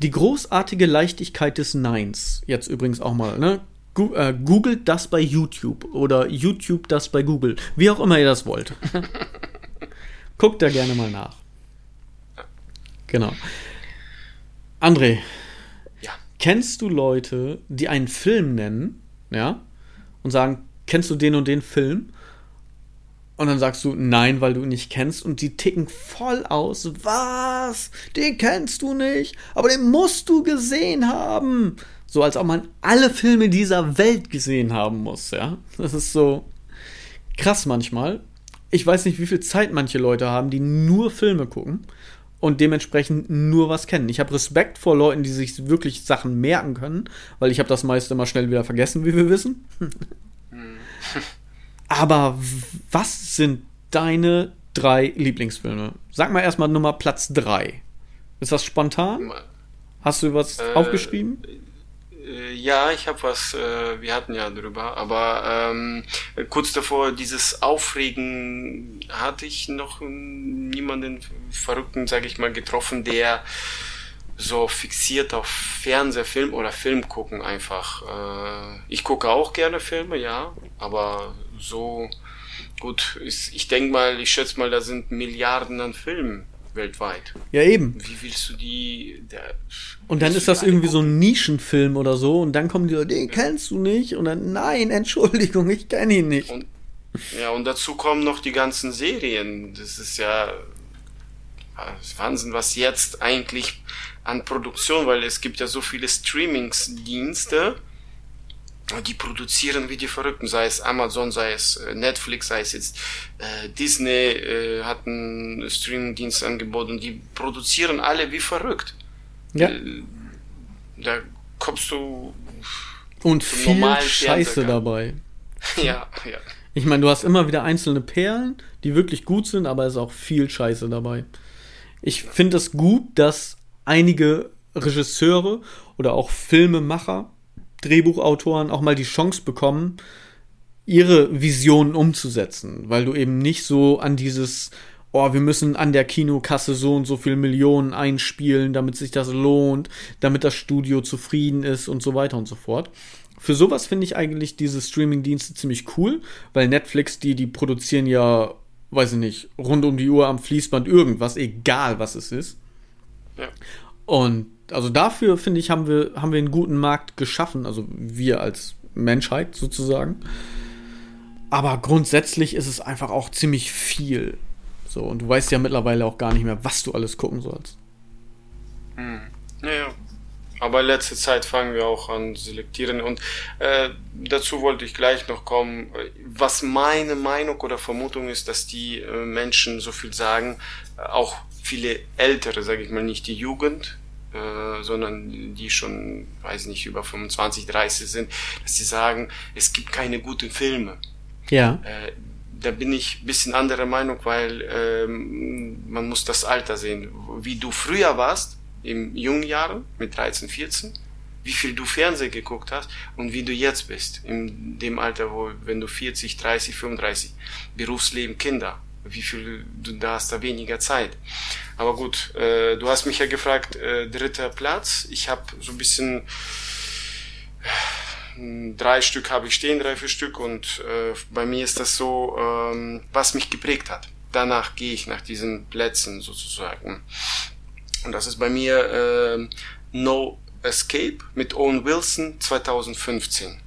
Die großartige Leichtigkeit des Neins, jetzt übrigens auch mal, ne? Äh, googelt das bei YouTube oder YouTube das bei Google, wie auch immer ihr das wollt. <laughs> Guckt da gerne mal nach. Genau. André. Ja. Kennst du Leute, die einen Film nennen, ja, und sagen, kennst du den und den Film? Und dann sagst du nein, weil du ihn nicht kennst und die ticken voll aus. Was? Den kennst du nicht? Aber den musst du gesehen haben. So als ob man alle Filme dieser Welt gesehen haben muss, ja? Das ist so krass manchmal ich weiß nicht, wie viel Zeit manche Leute haben, die nur Filme gucken und dementsprechend nur was kennen. Ich habe Respekt vor Leuten, die sich wirklich Sachen merken können, weil ich habe das meiste immer schnell wieder vergessen, wie wir wissen. <laughs> Aber was sind deine drei Lieblingsfilme? Sag mal erstmal Nummer Platz drei. Ist das spontan? Hast du was äh, aufgeschrieben? Äh, ja, ich habe was, äh, wir hatten ja drüber, aber ähm, kurz davor, dieses Aufregen hatte ich noch niemanden Verrückten, sage ich mal, getroffen, der so fixiert auf Fernsehfilm oder Film gucken einfach. Äh, ich gucke auch gerne Filme, ja, aber so gut, ist, ich denke mal, ich schätze mal, da sind Milliarden an Filmen weltweit. Ja, eben. Wie willst du die. Der, und dann ist das irgendwie so ein Nischenfilm oder so und dann kommen die, den kennst du nicht und dann, nein, <laughs> Entschuldigung, ich kenne ihn nicht. Und, ja, und dazu kommen noch die ganzen Serien. Das ist ja Wahnsinn, was jetzt eigentlich an Produktion, weil es gibt ja so viele Streamingsdienste die produzieren wie die Verrückten, sei es Amazon, sei es äh, Netflix, sei es jetzt äh, Disney äh, hat einen Streamingdienst angeboten und die produzieren alle wie verrückt. Ja. Äh, da kommst du und viel Scheiße dabei. <laughs> ja, ja. Ich meine, du hast immer wieder einzelne Perlen, die wirklich gut sind, aber es ist auch viel Scheiße dabei. Ich finde es gut, dass einige Regisseure oder auch Filmemacher Drehbuchautoren auch mal die Chance bekommen, ihre Visionen umzusetzen, weil du eben nicht so an dieses, oh, wir müssen an der Kinokasse so und so viel Millionen einspielen, damit sich das lohnt, damit das Studio zufrieden ist und so weiter und so fort. Für sowas finde ich eigentlich diese Streaming-Dienste ziemlich cool, weil Netflix, die, die produzieren ja, weiß ich nicht, rund um die Uhr am Fließband irgendwas, egal was es ist. Ja. Und also dafür, finde ich, haben wir, haben wir einen guten Markt geschaffen, also wir als Menschheit sozusagen. Aber grundsätzlich ist es einfach auch ziemlich viel. So, und du weißt ja mittlerweile auch gar nicht mehr, was du alles gucken sollst. Hm. Ja, ja. Aber letzte Zeit fangen wir auch an selektieren und äh, dazu wollte ich gleich noch kommen. Was meine Meinung oder Vermutung ist, dass die äh, Menschen so viel sagen, äh, auch viele Ältere, sage ich mal, nicht die Jugend, äh, sondern die schon, weiß nicht, über 25, 30 sind, dass sie sagen, es gibt keine guten Filme. Ja. Da bin ich bisschen anderer Meinung, weil ähm, man muss das Alter sehen. Wie du früher warst, im jungen Jahren, mit 13, 14, wie viel du Fernsehen geguckt hast und wie du jetzt bist, in dem Alter, wo, wenn du 40, 30, 35, Berufsleben, Kinder, wie viel du da hast da weniger Zeit. Aber gut, äh, du hast mich ja gefragt, äh, dritter Platz. Ich habe so ein bisschen drei Stück habe ich stehen, drei, vier Stück und äh, bei mir ist das so, ähm, was mich geprägt hat. Danach gehe ich nach diesen Plätzen sozusagen. Und das ist bei mir äh, No Escape mit Owen Wilson 2015.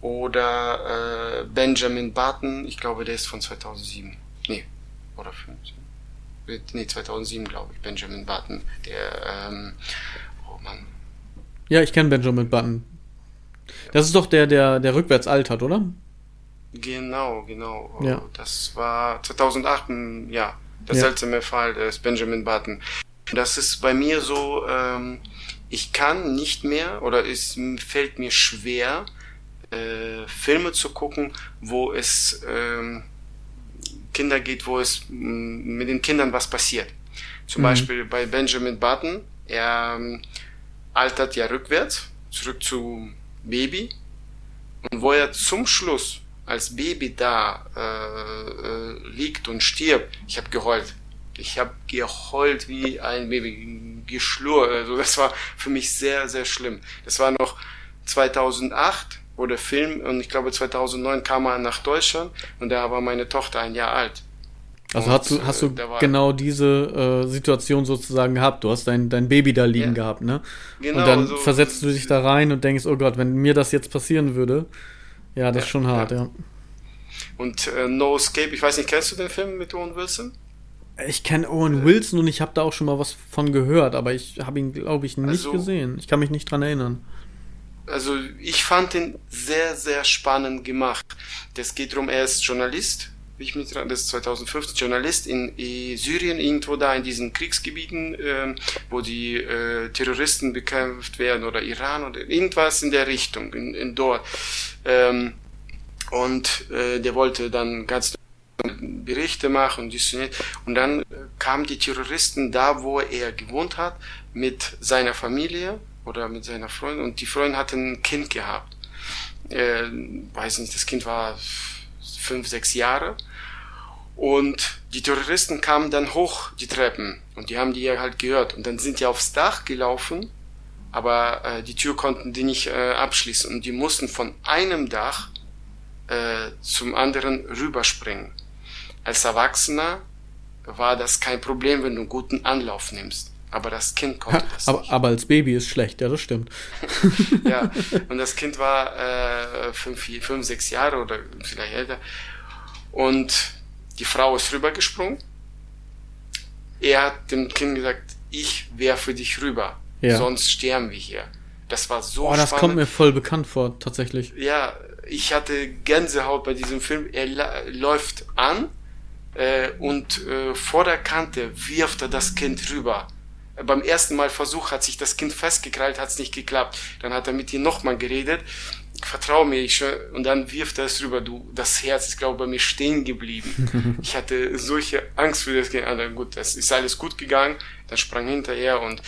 Oder äh, Benjamin Button, ich glaube, der ist von 2007. Nee, oder 15. Nee, 2007, glaube ich, Benjamin Button. Der, ähm, oh Mann. Ja, ich kenne Benjamin Button. Das ist doch der, der, der rückwärts altert, oder? Genau, genau. Ja. Das war 2008, ja, der Ja. seltsame Fall des Benjamin Button. Das ist bei mir so, ähm, ich kann nicht mehr oder es fällt mir schwer, äh, Filme zu gucken, wo es ähm, Kinder geht, wo es mh, mit den Kindern was passiert. Zum Mhm. Beispiel bei Benjamin Button, er ähm, altert ja rückwärts, zurück zu Baby. Und wo er zum Schluss als Baby da äh, äh, liegt und stirbt, ich habe geheult. Ich habe geheult wie ein Baby, geschlurrt. Also das war für mich sehr, sehr schlimm. Das war noch 2008, wo der Film, und ich glaube 2009 kam er nach Deutschland und da war meine Tochter ein Jahr alt. Also Und, hast du, hast äh, du genau diese äh, Situation sozusagen gehabt. Du hast dein, dein Baby da liegen Ja. gehabt, ne? Genau, und dann so- versetzt du dich da rein und denkst, oh Gott, wenn mir das jetzt passieren würde, ja, das ist Ja, schon hart, ja. Und äh, No Escape, ich weiß nicht, kennst du den Film mit Owen Wilson? Ich kenne Owen Wilson und ich habe da auch schon mal was von gehört, aber ich habe ihn, glaube ich, nicht Also- gesehen. Ich kann mich nicht dran erinnern. Also ich fand ihn sehr, sehr spannend gemacht. Das geht darum, er ist Journalist, wie ich mich das ist 2015, Journalist in äh, Syrien, irgendwo da in diesen Kriegsgebieten, ähm, wo die äh, Terroristen bekämpft werden oder Iran oder irgendwas in der Richtung, in, in dort. Ähm, und äh, der wollte dann ganz Berichte machen und dann kamen die Terroristen da, wo er gewohnt hat, mit seiner Familie oder mit seiner Freundin und die Freundin hatte ein Kind gehabt. Äh, weiß nicht, das Kind war fünf, sechs Jahre. Und die Terroristen kamen dann hoch die Treppen und die haben die ja halt gehört. Und dann sind die aufs Dach gelaufen, aber äh, die Tür konnten die nicht äh, abschließen und die mussten von einem Dach äh, zum anderen rüberspringen. Als Erwachsener war das kein Problem, wenn du einen guten Anlauf nimmst. Aber das Kind konnte das Aber, nicht. aber als Baby ist schlecht, ja, das stimmt. <laughs> Ja, <laughs> und das Kind war äh, fünf, vier, fünf, sechs Jahre oder vielleicht älter. Und die Frau ist rübergesprungen. Er hat dem Kind gesagt, ich werfe dich rüber, Ja. sonst sterben wir hier. Das war so Oh, das spannend. kommt mir voll bekannt vor, tatsächlich. Ja, ich hatte Gänsehaut bei diesem Film. Er läuft an äh, und äh, vor der Kante wirft er das Kind rüber. Äh, Beim ersten Mal Versuch hat sich das Kind festgekrallt, hat es nicht geklappt. Dann hat er mit ihr nochmal geredet. Vertrau mir, ich schwör, und dann wirft er es rüber. Du, das Herz ist, glaube ich, bei mir stehen geblieben. <laughs> ich hatte solche Angst für das. Aber gut, das ist alles gut gegangen. Dann sprang hinterher und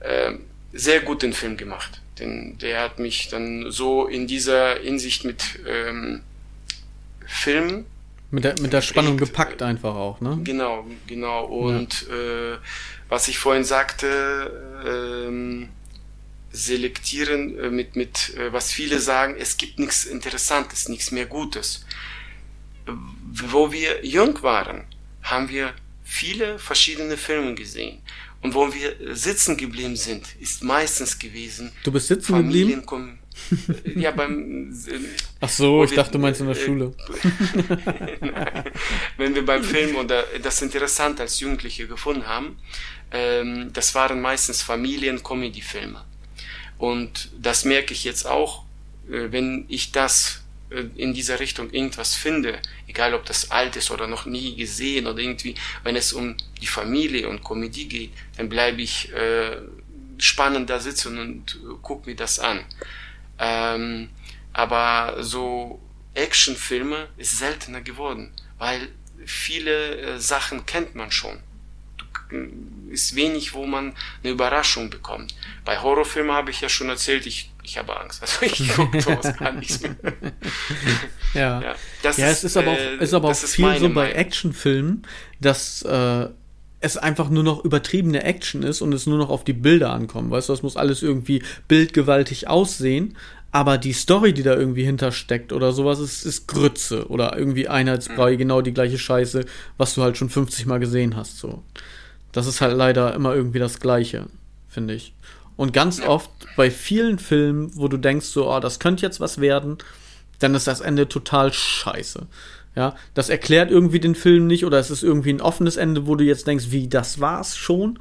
ähm, sehr gut den Film gemacht. Denn der hat mich dann so in dieser Hinsicht mit ähm, Film, Mit der, mit der Spannung Geprägt, gepackt einfach auch, ne? genau, genau. Und äh, was ich vorhin sagte, ähm, selektieren äh, mit, mit äh, was viele sagen, es gibt nichts Interessantes, nichts mehr Gutes. Äh, Wo wir jung waren, haben wir viele verschiedene Filme gesehen. Und wo wir sitzen geblieben sind, ist meistens gewesen, Du bist sitzen geblieben? Familienkom <laughs> ja, beim. Ach so, ich wir- dachte, du meinst in der äh, Schule. <laughs> Wenn wir beim Film oder das interessant als Jugendliche gefunden haben, ähm, das waren meistens Familien-Comedy-Filme. Und das merke ich jetzt auch, äh, wenn ich das äh, in dieser Richtung irgendwas finde, egal ob das alt ist oder noch nie gesehen oder irgendwie, wenn es um die Familie und Komödie geht, dann bleibe ich äh, spannend da sitzen und äh, guck mir das an. Ähm, aber so Actionfilme ist seltener geworden, weil viele äh, Sachen kennt man schon. Du, ist wenig, wo man eine Überraschung bekommt. Bei Horrorfilmen habe ich ja schon erzählt, ich, ich habe Angst. Also ich <laughs> gucke sowas gar nichts mehr. <laughs> ja. ja, das ja ist, es ist aber auch, äh, ist aber auch viel so bei Actionfilmen, dass äh, es einfach nur noch übertriebene Action ist und es nur noch auf die Bilder ankommt. Weißt du, es muss alles irgendwie bildgewaltig aussehen, aber die Story, die da irgendwie hintersteckt oder sowas, ist, ist Grütze oder irgendwie Einheitsbrei, mhm. genau die gleiche Scheiße, was du halt schon 50 Mal gesehen hast, so. Das ist halt leider immer irgendwie das Gleiche, finde ich. Und ganz oft bei vielen Filmen, wo du denkst, so, oh, das könnte jetzt was werden, dann ist das Ende total scheiße. Ja, das erklärt irgendwie den Film nicht oder es ist irgendwie ein offenes Ende, wo du jetzt denkst, wie, das war's schon?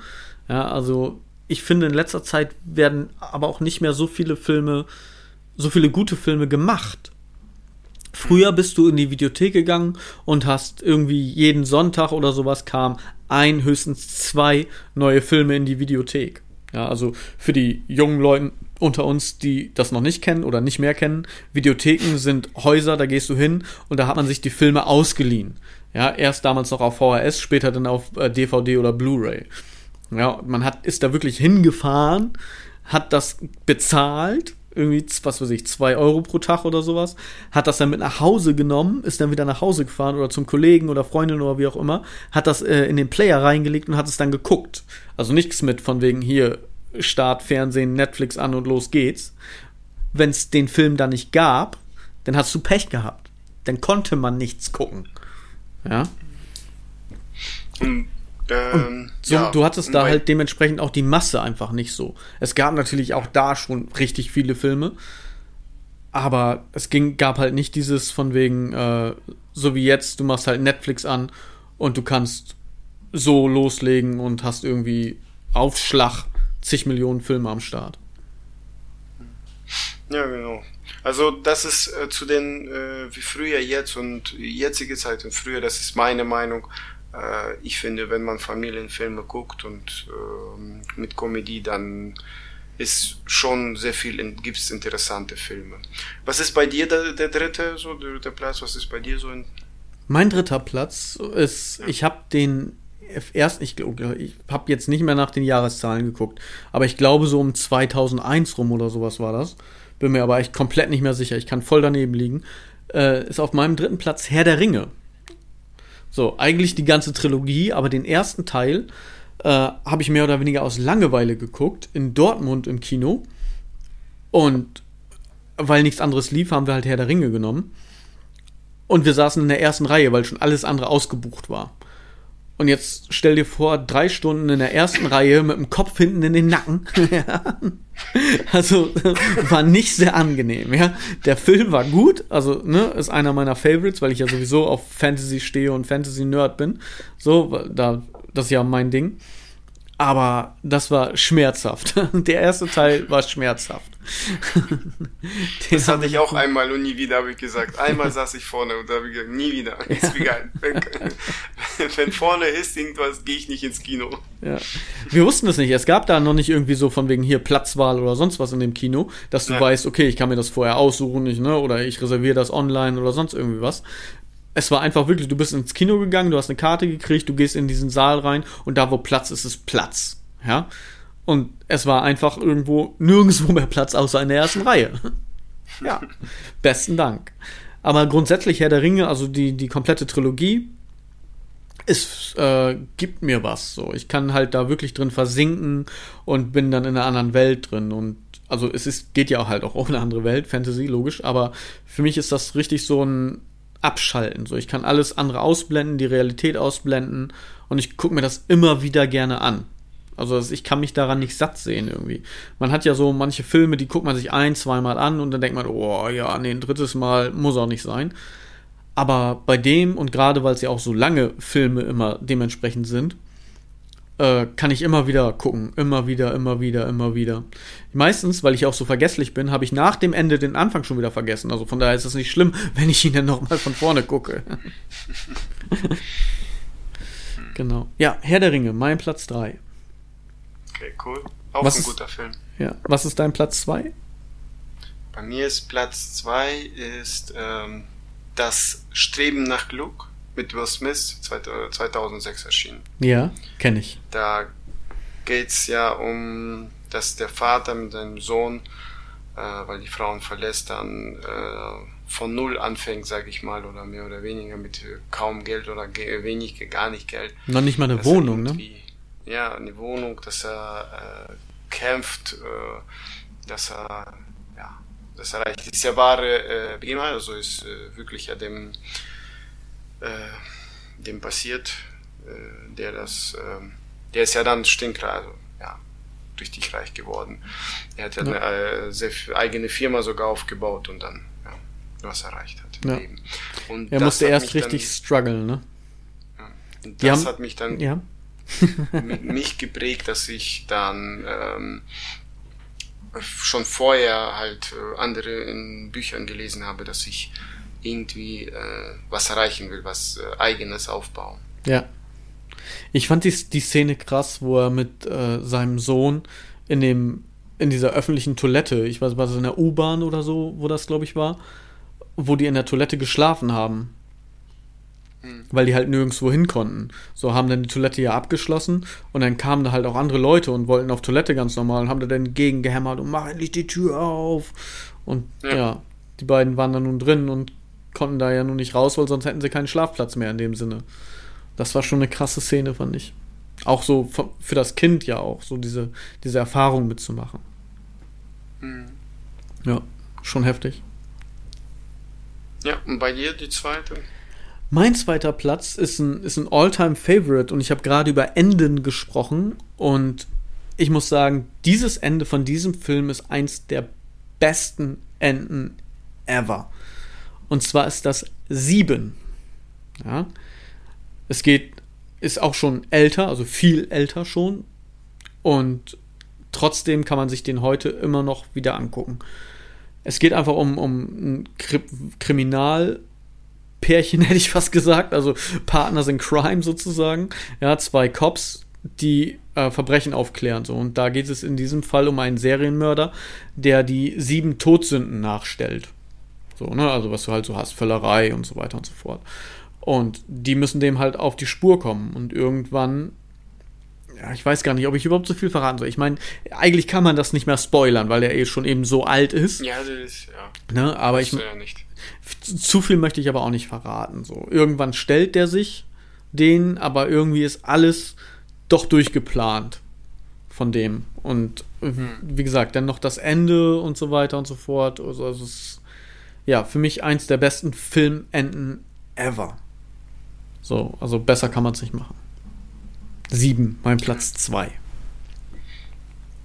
Ja, also ich finde, in letzter Zeit werden aber auch nicht mehr so viele Filme, so viele gute Filme gemacht. Früher bist du in die Videothek gegangen und hast irgendwie jeden Sonntag oder sowas kam ein, höchstens zwei neue Filme in die Videothek. Ja, also für die jungen Leute unter uns, die das noch nicht kennen oder nicht mehr kennen, Videotheken sind Häuser, da gehst du hin und da hat man sich die Filme ausgeliehen. Ja, erst damals noch auf VHS, später dann auf DVD äh, oder Blu-ray. Ja, man hat, ist da wirklich hingefahren, hat das bezahlt irgendwie, was weiß ich, zwei Euro pro Tag oder sowas, hat das dann mit nach Hause genommen, ist dann wieder nach Hause gefahren oder zum Kollegen oder Freundin oder wie auch immer, hat das äh, in den Player reingelegt und hat es dann geguckt. Also nichts mit von wegen hier Start, Fernsehen, Netflix an und los geht's. Wenn es den Film dann nicht gab, dann hast du Pech gehabt. Dann konnte man nichts gucken. Ja. Hm. Ähm, so, ja, du hattest da halt dementsprechend auch die Masse einfach nicht so. Es gab natürlich auch da schon richtig viele Filme, aber es ging, gab halt nicht dieses von wegen, äh, so wie jetzt, du machst halt Netflix an und du kannst so loslegen und hast irgendwie Aufschlag zig Millionen Filme am Start. Ja, genau. Also das ist äh, zu den äh, wie früher jetzt und jetzige Zeit und früher, das ist meine Meinung, äh, ich finde, wenn man Familienfilme guckt und äh, mit Komödie, dann ist schon sehr viel, gibt es interessante Filme. Was ist bei dir der, der dritte, so der, der, Platz? Was ist bei dir so? In mein dritter Platz ist, ja. ich habe den erst, ich, ich habe jetzt nicht mehr nach den Jahreszahlen geguckt, aber ich glaube so um 2001 rum oder sowas war das. Bin mir aber echt komplett nicht mehr sicher. Ich kann voll daneben liegen. Äh, ist auf meinem dritten Platz Herr der Ringe. So, eigentlich die ganze Trilogie, aber den ersten Teil äh, habe ich mehr oder weniger aus Langeweile geguckt, in Dortmund im Kino. Und weil nichts anderes lief, haben wir halt Herr der Ringe genommen. Und wir saßen in der ersten Reihe, weil schon alles andere ausgebucht war. Und jetzt stell dir vor, drei Stunden in der ersten Reihe mit dem Kopf hinten in den Nacken. <laughs> also <laughs> war nicht sehr angenehm. Ja, der Film war gut, also ne, ist einer meiner Favorites, weil ich ja sowieso auf Fantasy stehe und Fantasy Nerd bin. So, da das ist ja mein Ding. Aber das war schmerzhaft. <laughs> Der erste Teil war schmerzhaft. <laughs> das hatte ich auch einmal und nie wieder, habe ich gesagt. Einmal saß ich vorne und da habe ich gesagt, nie wieder. <laughs> Ist egal. Wenn, wenn vorne ist irgendwas, gehe ich nicht ins Kino. Ja. Wir wussten es nicht. Es gab da noch nicht irgendwie so von wegen hier Platzwahl oder sonst was in dem Kino, dass du ja. weißt, okay, ich kann mir das vorher aussuchen, nicht, ne? oder ich reserviere das online oder sonst irgendwie was es war einfach wirklich, du bist ins Kino gegangen, du hast eine Karte gekriegt, du gehst in diesen Saal rein und da, wo Platz ist, ist Platz. Ja. Und es war einfach irgendwo nirgendwo mehr Platz außer in der ersten Reihe. <laughs> ja. Besten Dank. Aber grundsätzlich Herr der Ringe, also die, die komplette Trilogie, es äh, gibt mir was. So, ich kann halt da wirklich drin versinken und bin dann in einer anderen Welt drin. Und also es ist, geht ja auch halt auch um eine andere Welt, Fantasy, logisch, aber für mich ist das richtig so ein abschalten. So, ich kann alles andere ausblenden, die Realität ausblenden und ich gucke mir das immer wieder gerne an. Also ich kann mich daran nicht satt sehen irgendwie. Man hat ja so manche Filme, die guckt man sich ein, zweimal an und dann denkt man, oh ja, nee, ein drittes Mal muss auch nicht sein. Aber bei dem und gerade weil es ja auch so lange Filme immer dementsprechend sind, äh, kann ich immer wieder gucken. Immer wieder, immer wieder, immer wieder. Meistens, weil ich auch so vergesslich bin, habe ich nach dem Ende den Anfang schon wieder vergessen. Also von daher ist es nicht schlimm, <laughs> wenn ich ihn dann nochmal von vorne gucke. <laughs> genau. Ja, Herr der Ringe, mein Platz 3. Okay, cool. Auch Was ein ist- guter Film. Ja, was ist dein Platz 2? Bei mir ist Platz 2 ist ähm, das Streben nach Glück mit Will Smith 2006 erschienen. Ja, kenne ich. Da geht es ja um, dass der Vater mit seinem Sohn, äh, weil die Frauen verlässt, dann äh, von Null anfängt, sage ich mal, oder mehr oder weniger mit äh, kaum Geld oder ge wenig, gar nicht Geld. Noch nicht mal eine Wohnung, ne? Ja, eine Wohnung, dass er äh, kämpft, äh, dass er, ja, das erreicht. Das ist ja wahre äh, Begebenheit, also ist äh, wirklich ja dem, äh, dem passiert, äh, der das, äh, der ist ja dann stinkreich, also, ja, richtig reich geworden. Er hat ja, Ja. eine äh, sehr viel eigene Firma sogar aufgebaut und dann, ja, was erreicht hat im Ja. Leben. Und Er musste erst richtig strugglen, ne? Dann, und das haben- hat mich dann Ja. <laughs> mi- mich geprägt, dass ich dann ähm, schon vorher halt äh, andere in Büchern gelesen habe, dass ich irgendwie äh, was erreichen will, was äh, eigenes aufbauen. Ja. Ich fand die, die Szene krass, wo er mit äh, seinem Sohn in dem in dieser öffentlichen Toilette, ich weiß, war das in der U-Bahn oder so, wo das glaube ich war, wo die in der Toilette geschlafen haben. Hm. Weil die halt nirgendwo hin konnten. So haben dann die Toilette ja abgeschlossen und dann kamen da halt auch andere Leute und wollten auf Toilette ganz normal und haben da dann gegengehämmert und mach endlich die Tür auf. Und Ja. ja. die beiden waren da nun drin und konnten da ja nun nicht raus, weil sonst hätten sie keinen Schlafplatz mehr in dem Sinne. Das war schon eine krasse Szene, fand ich. Auch so für das Kind ja auch, so diese, diese Erfahrung mitzumachen. Hm. Ja, schon heftig. Ja, und bei dir die zweite? Mein zweiter Platz ist ein, ist ein All-Time-Favorite und ich habe gerade über Enden gesprochen und ich muss sagen, dieses Ende von diesem Film ist eins der besten Enden ever. Und zwar ist das Sieben. Ja. Es geht, ist auch schon älter, also viel älter schon. Und trotzdem kann man sich den heute immer noch wieder angucken. Es geht einfach um, um ein Kri Kriminalpärchen, <laughs> hätte ich fast gesagt, also Partners in Crime sozusagen. Ja, zwei Cops, die äh, Verbrechen aufklären. So. Und da geht es in diesem Fall um einen Serienmörder, der die sieben Todsünden nachstellt. So, ne, also was du halt so hast, Völlerei und so weiter und so fort. Und die müssen dem halt auf die Spur kommen. Und irgendwann, ja, ich weiß gar nicht, ob ich überhaupt so viel verraten soll. Ich meine, eigentlich kann man das nicht mehr spoilern, weil er eh schon eben so alt ist. Ja, das ist, ja. Ne? Aber ich, Weißt du ja nicht. zu viel möchte ich aber auch nicht verraten. So, irgendwann stellt der sich den, aber irgendwie ist alles doch durchgeplant von dem. Und äh, wie gesagt, dann noch das Ende und so weiter und so fort. Also, also es ist ja für mich eins der besten Filmenden ever. So, also besser kann man es nicht machen. Sieben, mein Platz zwei.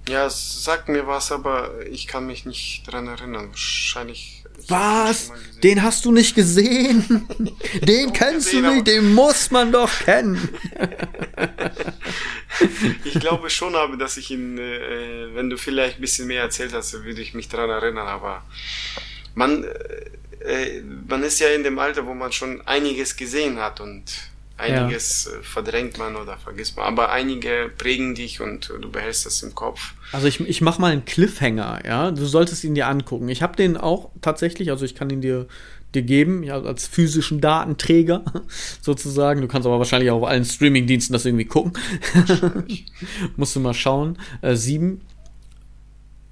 Ja, es sagt mir was, aber ich kann mich nicht dran erinnern. Wahrscheinlich. Was? Den hast du nicht gesehen? <laughs> Den kennst du gesehen, nicht, den muss man doch kennen. <laughs> Ich glaube schon, aber dass ich ihn, äh, wenn du vielleicht ein bisschen mehr erzählt hast, würde ich mich daran erinnern, aber man, äh, man ist ja in dem Alter, wo man schon einiges gesehen hat und einiges äh, verdrängt man oder vergisst man, aber einige prägen dich und du behältst das im Kopf. Also ich, ich mach mal einen Cliffhanger, ja. Du solltest ihn dir angucken. Ich habe den auch tatsächlich, also ich kann ihn dir, dir geben, ja, als physischen Datenträger <laughs> sozusagen. Du kannst aber wahrscheinlich auch auf allen Streamingdiensten das irgendwie gucken. <laughs> Musst du mal schauen. Äh, sieben.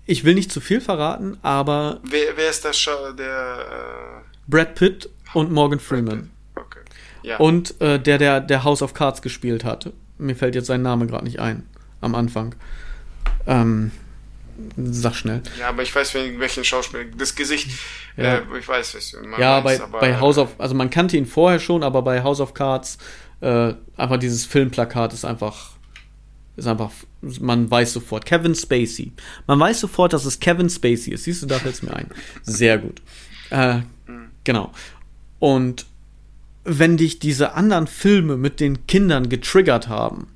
Ich will nicht zu viel verraten, aber Wer, wer ist der, Scha der Brad Pitt und Morgan äh, Freeman. Okay. Ja. Und äh, der, der, der House of Cards gespielt hat. Mir fällt jetzt sein Name gerade nicht ein. Am Anfang. Ähm, sag schnell. ja, aber ich weiß, welchen Schauspieler. Das Gesicht, Ja. äh, ich weiß, was du man Ja, weiß, bei, aber, bei House äh, of, also man kannte ihn vorher schon, aber bei House of Cards, äh, einfach dieses Filmplakat ist einfach, ist einfach, man weiß sofort, Kevin Spacey. Man weiß sofort, dass es Kevin Spacey ist. Siehst du, da fällt es mir ein. Sehr gut. Äh, genau. Und wenn dich diese anderen Filme mit den Kindern getriggert haben,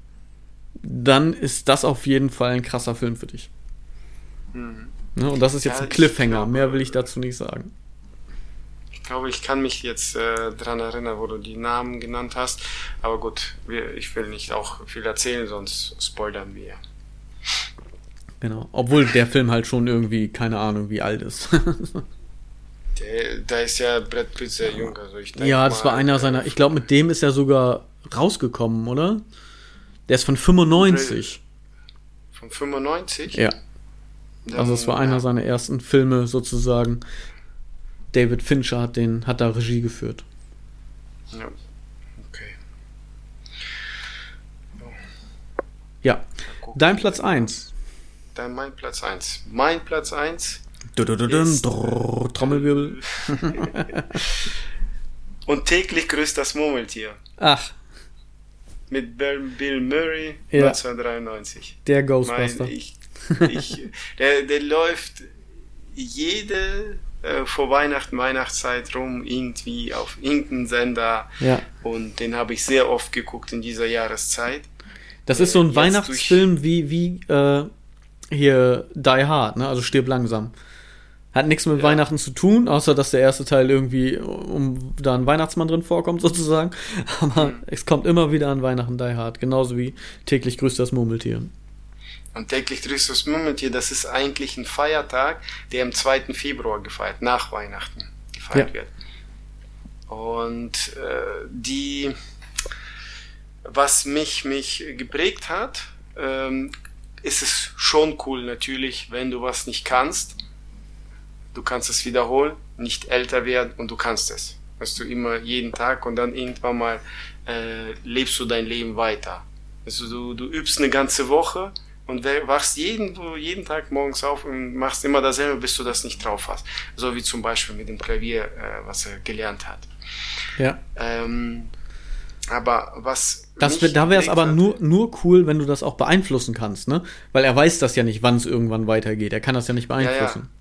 dann ist das auf jeden Fall ein krasser Film für dich. Mhm. Ne, und das ist jetzt ja, ein Cliffhanger. Glaube, Mehr will ich dazu nicht sagen. Ich glaube, ich kann mich jetzt äh, daran erinnern, wo du die Namen genannt hast. Aber gut, wir, ich will nicht auch viel erzählen, sonst spoilern wir. Genau. Obwohl der Film halt schon irgendwie, keine Ahnung, wie alt ist. <laughs> da ist ja Brad Pitt sehr jung. Also ich ja, das mal, war einer seiner. Ich glaube, mit dem ist er sogar rausgekommen, oder? Der ist von 95. Von 95? Ja. Also es war einer seiner ersten Filme sozusagen. David Fincher hat den, hat da Regie geführt. Ja. Okay. Ja. Dein Platz 1. Dein mein Platz 1. Mein Platz 1. Trommelwirbel. <laughs> Und täglich grüßt das Murmeltier. Ach. Mit Bill Murray ja. 1993. Der Ghostbuster. Mein, ich ich, der, der läuft jede äh, vor Weihnachten, Weihnachtszeit rum, irgendwie auf irgendeinem Sender. Ja. Und den habe ich sehr oft geguckt in dieser Jahreszeit. Das ist so ein äh, Weihnachtsfilm wie, wie äh, hier Die Hard, ne? Also stirb langsam. Hat nichts mit ja. Weihnachten zu tun, außer dass der erste Teil irgendwie um da ein Weihnachtsmann drin vorkommt, <laughs> sozusagen. Aber mhm. es kommt immer wieder an Weihnachten Die Hard, genauso wie täglich grüßt das Murmeltier. Und täglich das Murmeltier, das ist eigentlich ein Feiertag, der am 2. Februar gefeiert, nach Weihnachten gefeiert ja. wird. Und äh, die, was mich, mich geprägt hat, ähm, ist es schon cool natürlich, wenn du was nicht kannst. Du kannst es wiederholen, nicht älter werden und du kannst es. Weißt du, immer jeden Tag und dann irgendwann mal äh, lebst du dein Leben weiter. Also du, du übst eine ganze Woche und wachst jeden, jeden Tag morgens auf und machst immer dasselbe, bis du das nicht drauf hast. So wie zum Beispiel mit dem Klavier, äh, was er gelernt hat. Ja. Ähm, aber was. Das, da wäre es aber nur, nur cool, wenn du das auch beeinflussen kannst, ne? Weil er weiß das ja nicht, wann es irgendwann weitergeht. Er kann das ja nicht beeinflussen. Ja, ja.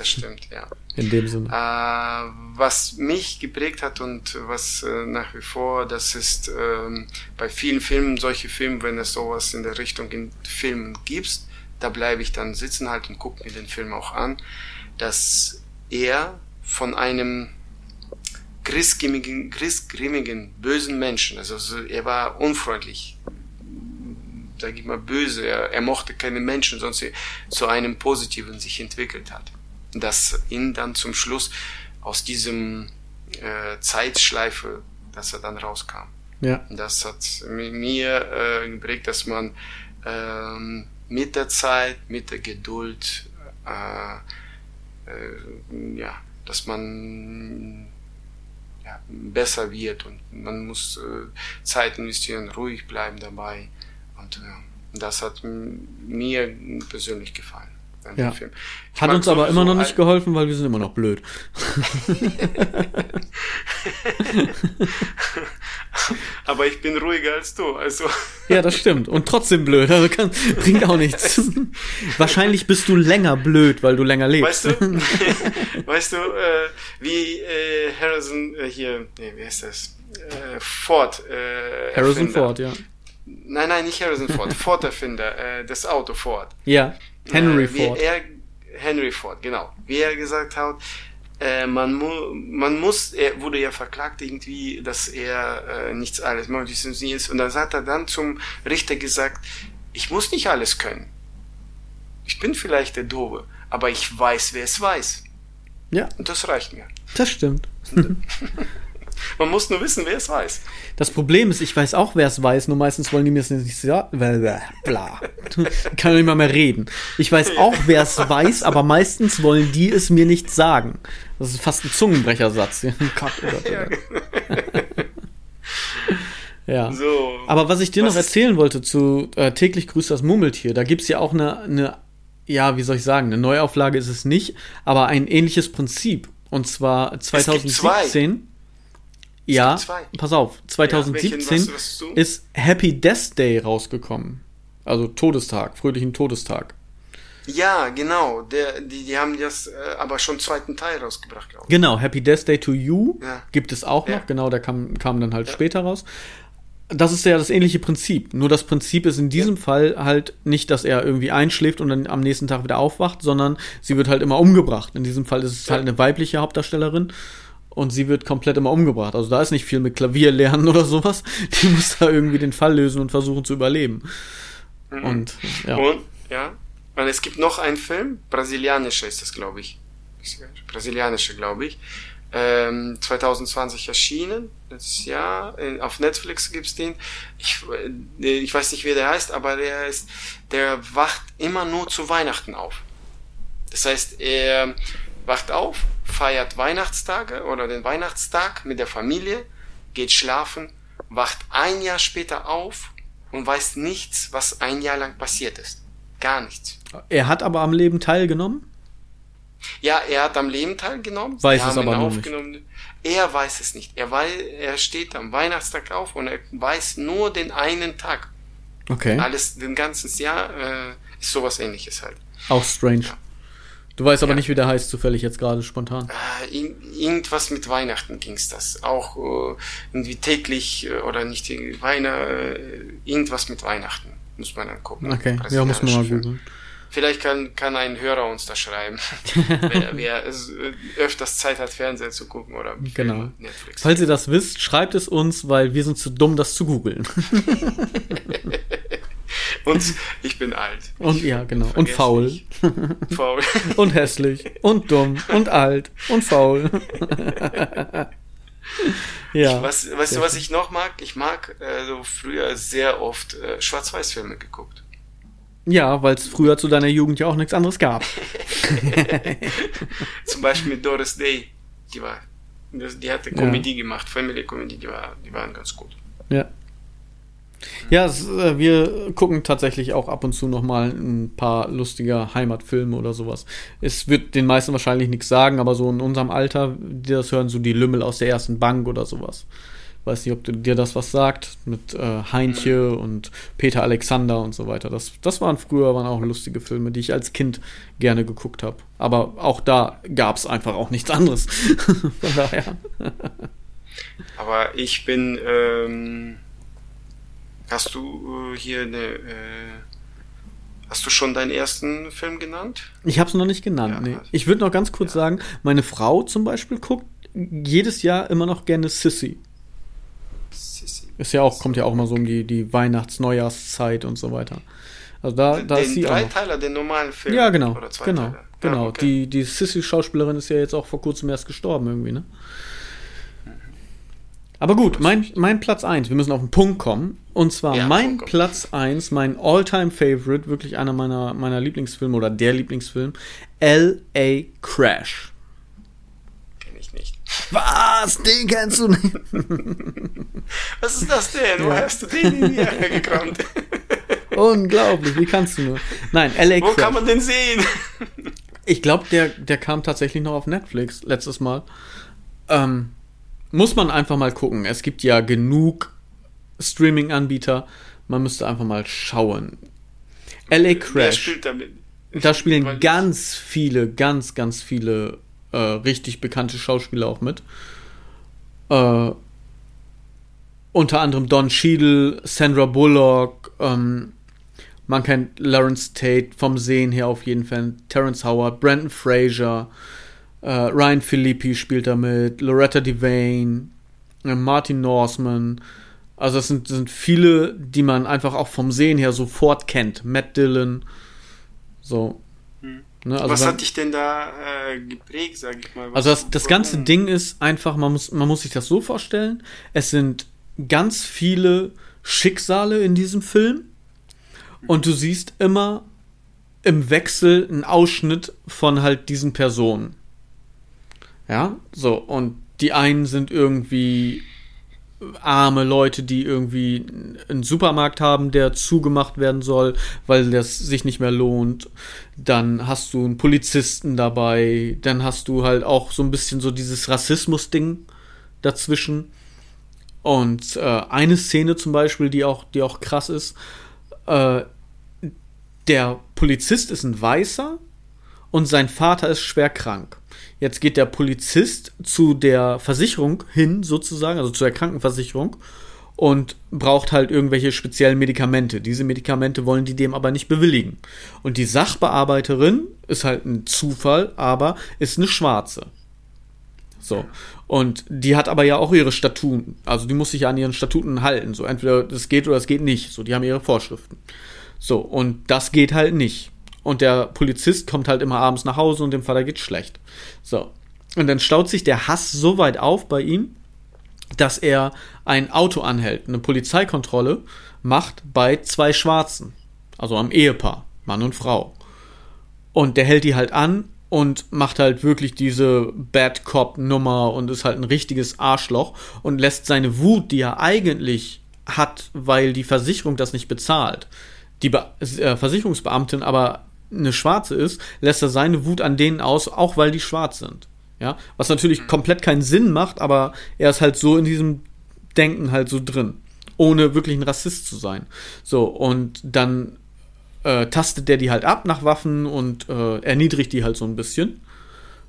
Das stimmt, ja. In dem Sinne. Äh, was mich geprägt hat und was äh, nach wie vor, das ist äh, bei vielen Filmen, solche Filme, wenn es sowas in der Richtung in Filmen gibt, da bleibe ich dann sitzen halt und gucke mir den Film auch an, dass er von einem griesgrimmigen bösen Menschen, also, also er war unfreundlich, sag ich mal böse, er, er mochte keine Menschen, sonst zu einem Positiven sich entwickelt hat dass ihn dann zum Schluss aus diesem äh, Zeitschleife, dass er dann rauskam. Ja. Das hat mir äh, geprägt, dass man ähm, mit der Zeit, mit der Geduld, äh, äh, ja, dass man ja, besser wird und man muss äh, Zeit investieren, ruhig bleiben dabei. Und äh, das hat mir persönlich gefallen ja. Hat uns aber immer noch nicht geholfen, weil wir sind immer noch blöd. <laughs> aber ich bin ruhiger als du, also. ja, das stimmt. Und trotzdem blöd, also kann, bringt auch nichts. <laughs> Wahrscheinlich bist du länger blöd, weil du länger lebst. Weißt du, <laughs> weißt du äh, wie äh, Harrison äh, hier, nee, wie heißt das? Äh, Ford. Äh, Harrison Erfinder. Ford, ja. Nein, nein, nicht Harrison Ford. Ford-Erfinder, äh, das Auto Ford. Ja. Henry äh, Ford. Er, Henry Ford, genau. Wie er gesagt hat, äh, man, mu man muss, er wurde ja verklagt irgendwie, dass er äh, nichts alles macht ist. Und dann hat er dann zum Richter gesagt, ich muss nicht alles können. Ich bin vielleicht der Doofe, aber ich weiß, wer es weiß. Ja. Und das reicht mir. Das stimmt. <laughs> Man muss nur wissen, wer es weiß. Das Problem ist, ich weiß auch, wer es weiß, nur meistens wollen die mir es nicht sagen. Bla. <laughs> Kann nicht mal mehr reden. Ich weiß auch, wer es weiß, aber meistens wollen die es mir nicht sagen. Das ist fast ein Zungenbrechersatz. <laughs> <laughs> ja. So, aber was ich dir was noch erzählen wollte zu äh, täglich grüßt das Murmeltier, da gibt es ja auch eine, eine, ja, wie soll ich sagen, eine Neuauflage ist es nicht, aber ein ähnliches Prinzip. Und zwar 2017 ja, pass auf, 2017 ja, ist Happy Death Day rausgekommen. Also Todestag, fröhlichen Todestag. Ja, genau. Der, die, die haben das äh, aber schon zweiten Teil rausgebracht, glaube ich. Genau, Happy Death Day to You Ja. gibt es auch noch. Ja. Genau, der kam, kam dann halt später raus. Das ist ja das ähnliche Prinzip. Nur das Prinzip ist in diesem Fall halt nicht, dass er irgendwie einschläft und dann am nächsten Tag wieder aufwacht, sondern sie wird halt immer umgebracht. In diesem Fall ist es Ja. halt eine weibliche Hauptdarstellerin und sie wird komplett immer umgebracht. Also da ist nicht viel mit Klavier lernen oder sowas. <laughs> Die muss da irgendwie den Fall lösen und versuchen zu überleben. Und ja. Und, ja. Und es gibt noch einen Film, brasilianischer ist das, glaube ich. Brasilianischer, glaube ich. Ähm, 2020 erschienen, letztes Jahr. Auf Netflix gibt's den. Ich, äh, ich weiß nicht, wie der heißt, aber der ist, der wacht immer nur zu Weihnachten auf. Das heißt, er wacht auf, feiert Weihnachtstage oder den Weihnachtstag mit der Familie, geht schlafen, wacht ein Jahr später auf und weiß nichts, was ein Jahr lang passiert ist. Gar nichts. Er hat aber am Leben teilgenommen. Ja, er hat am Leben teilgenommen. Weiß es aber noch nicht. Er weiß es nicht. Er, weiß, er steht am Weihnachtstag auf und er weiß nur den einen Tag. Okay. Alles, den ganzen Jahr äh, ist sowas ähnliches halt. Auch strange. Du weißt aber Ja. nicht, wie der heißt, zufällig jetzt gerade spontan. Äh, ir- irgendwas mit Weihnachten ging's das. Auch äh, irgendwie täglich äh, oder nicht Weihnachten, äh, irgendwas mit Weihnachten. Muss man dann gucken. Okay, ja, muss man mal googeln. Vielleicht kann, kann ein Hörer uns da schreiben, <laughs> wer, wer öfters Zeit hat, Fernseher zu gucken oder Genau. Netflix. Falls ihr das wisst, schreibt es uns, weil wir sind zu dumm, das zu googeln. <laughs> <laughs> Und ich bin alt. Und Ich ja, genau. Und faul. Faul. <laughs> Und hässlich. Und dumm. Und alt. Und faul. <laughs> ja. Was, weißt du, was ich noch mag? Ich mag äh, so früher sehr oft äh, Schwarz-Weiß-Filme geguckt. Ja, weil es früher zu deiner Jugend ja auch nichts anderes gab. Zum Beispiel mit Doris Day. Die war, die hatte Comedy gemacht, Family Comedy, die, war, die waren ganz gut. Ja. Ja, es, äh, wir gucken tatsächlich auch ab und zu noch mal ein paar lustige Heimatfilme oder sowas. Es wird den meisten wahrscheinlich nichts sagen, aber so in unserem Alter, die das hören, so die Lümmel aus der ersten Bank oder sowas. Weiß nicht, ob du, dir das was sagt, mit äh, Heintje und Peter Alexander und so weiter. Das, das waren früher waren auch lustige Filme, die ich als Kind gerne geguckt habe. Aber auch da gab es einfach auch nichts anderes. <laughs> Von daher. Aber ich bin, ähm, hast du äh, hier eine, äh, hast du schon deinen ersten Film genannt? Ich habe es noch nicht genannt. Ja, nee. also- Ich würde noch ganz kurz Ja. sagen, meine Frau zum Beispiel guckt jedes Jahr immer noch gerne Sissy. Sissi. Ist ja auch, kommt ja auch mal so um die, die Weihnachts-Neujahrszeit und so weiter. Also da, da ist den sie auch noch. Dreiteiler, den normalen Film. Ja, genau. Oder zwei Genau. Teile. Genau. Ah, okay. Die, die Sissy-Schauspielerin ist ja jetzt auch vor kurzem erst gestorben irgendwie, ne? Aber gut, mein, mein Platz 1, wir müssen auf den Punkt kommen. Und zwar Ja, mein Punkt. Platz 1, mein All-Time-Favorite, wirklich einer meiner, meiner Lieblingsfilme oder der Lieblingsfilm, L.A. Crash. Kenn ich nicht. Was? Den kennst du nicht? <laughs> Was ist das denn? Wo Ja. hast du den in hier <laughs> gekramt? Unglaublich, wie kannst du nur? Nein, L.A. Wo Crash. kann man den sehen? Ich glaube, der, der kam tatsächlich noch auf Netflix letztes Mal. Ähm, muss man einfach mal gucken. Es gibt ja genug Streaming-Anbieter. Man müsste einfach mal schauen. L.A. Wer Crash. spielt damit? Da spielen ganz viele, ganz, ganz viele äh, richtig bekannte Schauspieler auch mit. Äh, unter anderem Don Cheadle, Sandra Bullock, ähm, man kennt Lawrence Tate vom Sehen her auf jeden Fall, Terrence Howard, Brandon Fraser, äh, Ryan Philippi spielt da mit, Loretta Devane, äh, Martin Norseman. Also es sind, das sind viele, die man einfach auch vom Sehen her sofort kennt. Matt Dillon, so. Hm. Ne, also Was wenn- hat dich denn da äh, geprägt, sag ich mal? Was, also das, das ganze warum? Ding ist einfach, man muss, man muss sich das so vorstellen, es sind ganz viele Schicksale in diesem Film und du siehst immer im Wechsel einen Ausschnitt von halt diesen Personen. Ja, so, und die einen sind irgendwie arme Leute, die irgendwie einen Supermarkt haben, der zugemacht werden soll, weil das sich nicht mehr lohnt. Dann hast du einen Polizisten dabei, dann hast du halt auch so ein bisschen so dieses Rassismus-Ding dazwischen. Und äh, eine Szene zum Beispiel, die auch, die auch krass ist, äh, der Polizist ist ein Weißer und sein Vater ist schwer krank. Jetzt geht der Polizist zu der Versicherung hin, sozusagen, also zu der Krankenversicherung und braucht halt irgendwelche speziellen Medikamente. Diese Medikamente wollen die dem aber nicht bewilligen. Und die Sachbearbeiterin ist halt ein Zufall, aber ist eine Schwarze. So. Und die hat aber ja auch ihre Statuten. Also die muss sich ja an ihren Statuten halten. So, entweder das geht oder es geht nicht. So, die haben ihre Vorschriften. So, und das geht halt nicht. Und der Polizist kommt halt immer abends nach Hause und dem Vater geht's schlecht. So. Und dann staut sich der Hass so weit auf bei ihm, dass er ein Auto anhält, eine Polizeikontrolle macht bei zwei Schwarzen. Also am Ehepaar, Mann und Frau. Und der hält die halt an und macht halt wirklich diese Bad Cop Nummer und ist halt ein richtiges Arschloch und lässt seine Wut, die er eigentlich hat, weil die Versicherung das nicht bezahlt, die Be äh, Versicherungsbeamtin aber eine Schwarze ist, lässt er seine Wut an denen aus, auch weil die schwarz sind. Ja, was natürlich mhm. komplett keinen Sinn macht, aber er ist halt so in diesem Denken halt so drin, ohne wirklich ein Rassist zu sein. So, und dann äh, tastet der die halt ab nach Waffen und äh, erniedrigt die halt so ein bisschen.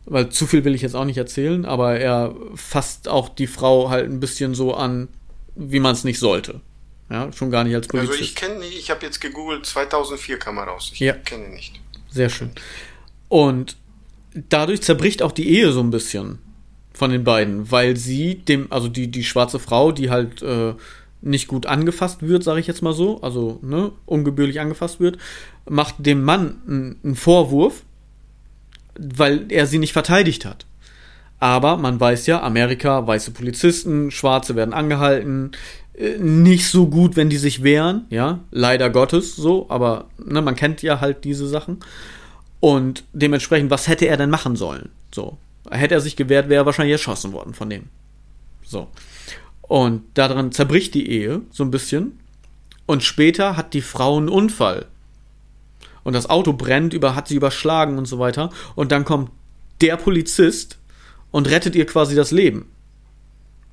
Weil zu viel will ich jetzt auch nicht erzählen, aber er fasst auch die Frau halt ein bisschen so an, wie man es nicht sollte. Ja, schon gar nicht als Polizist. Also ich kenne, ich habe jetzt gegoogelt, 2004 kam er raus. Ich ja. kenne ihn nicht. Sehr schön. Und dadurch zerbricht auch die Ehe so ein bisschen von den beiden, weil sie dem, also die, die schwarze Frau, die halt äh, nicht gut angefasst wird, sage ich jetzt mal so, also ne, ungebührlich angefasst wird, macht dem Mann einen Vorwurf, weil er sie nicht verteidigt hat. Aber man weiß ja, Amerika, weiße Polizisten, Schwarze werden angehalten, nicht so gut, wenn die sich wehren, ja, leider Gottes so, aber ne, man kennt ja halt diese Sachen. Und dementsprechend, was hätte er denn machen sollen? So, hätte er sich gewehrt, wäre er wahrscheinlich erschossen worden von dem. So. Und daran zerbricht die Ehe so ein bisschen. Und später hat die Frau einen Unfall. Und das Auto brennt, über, hat sie überschlagen und so weiter. Und dann kommt der Polizist und rettet ihr quasi das Leben.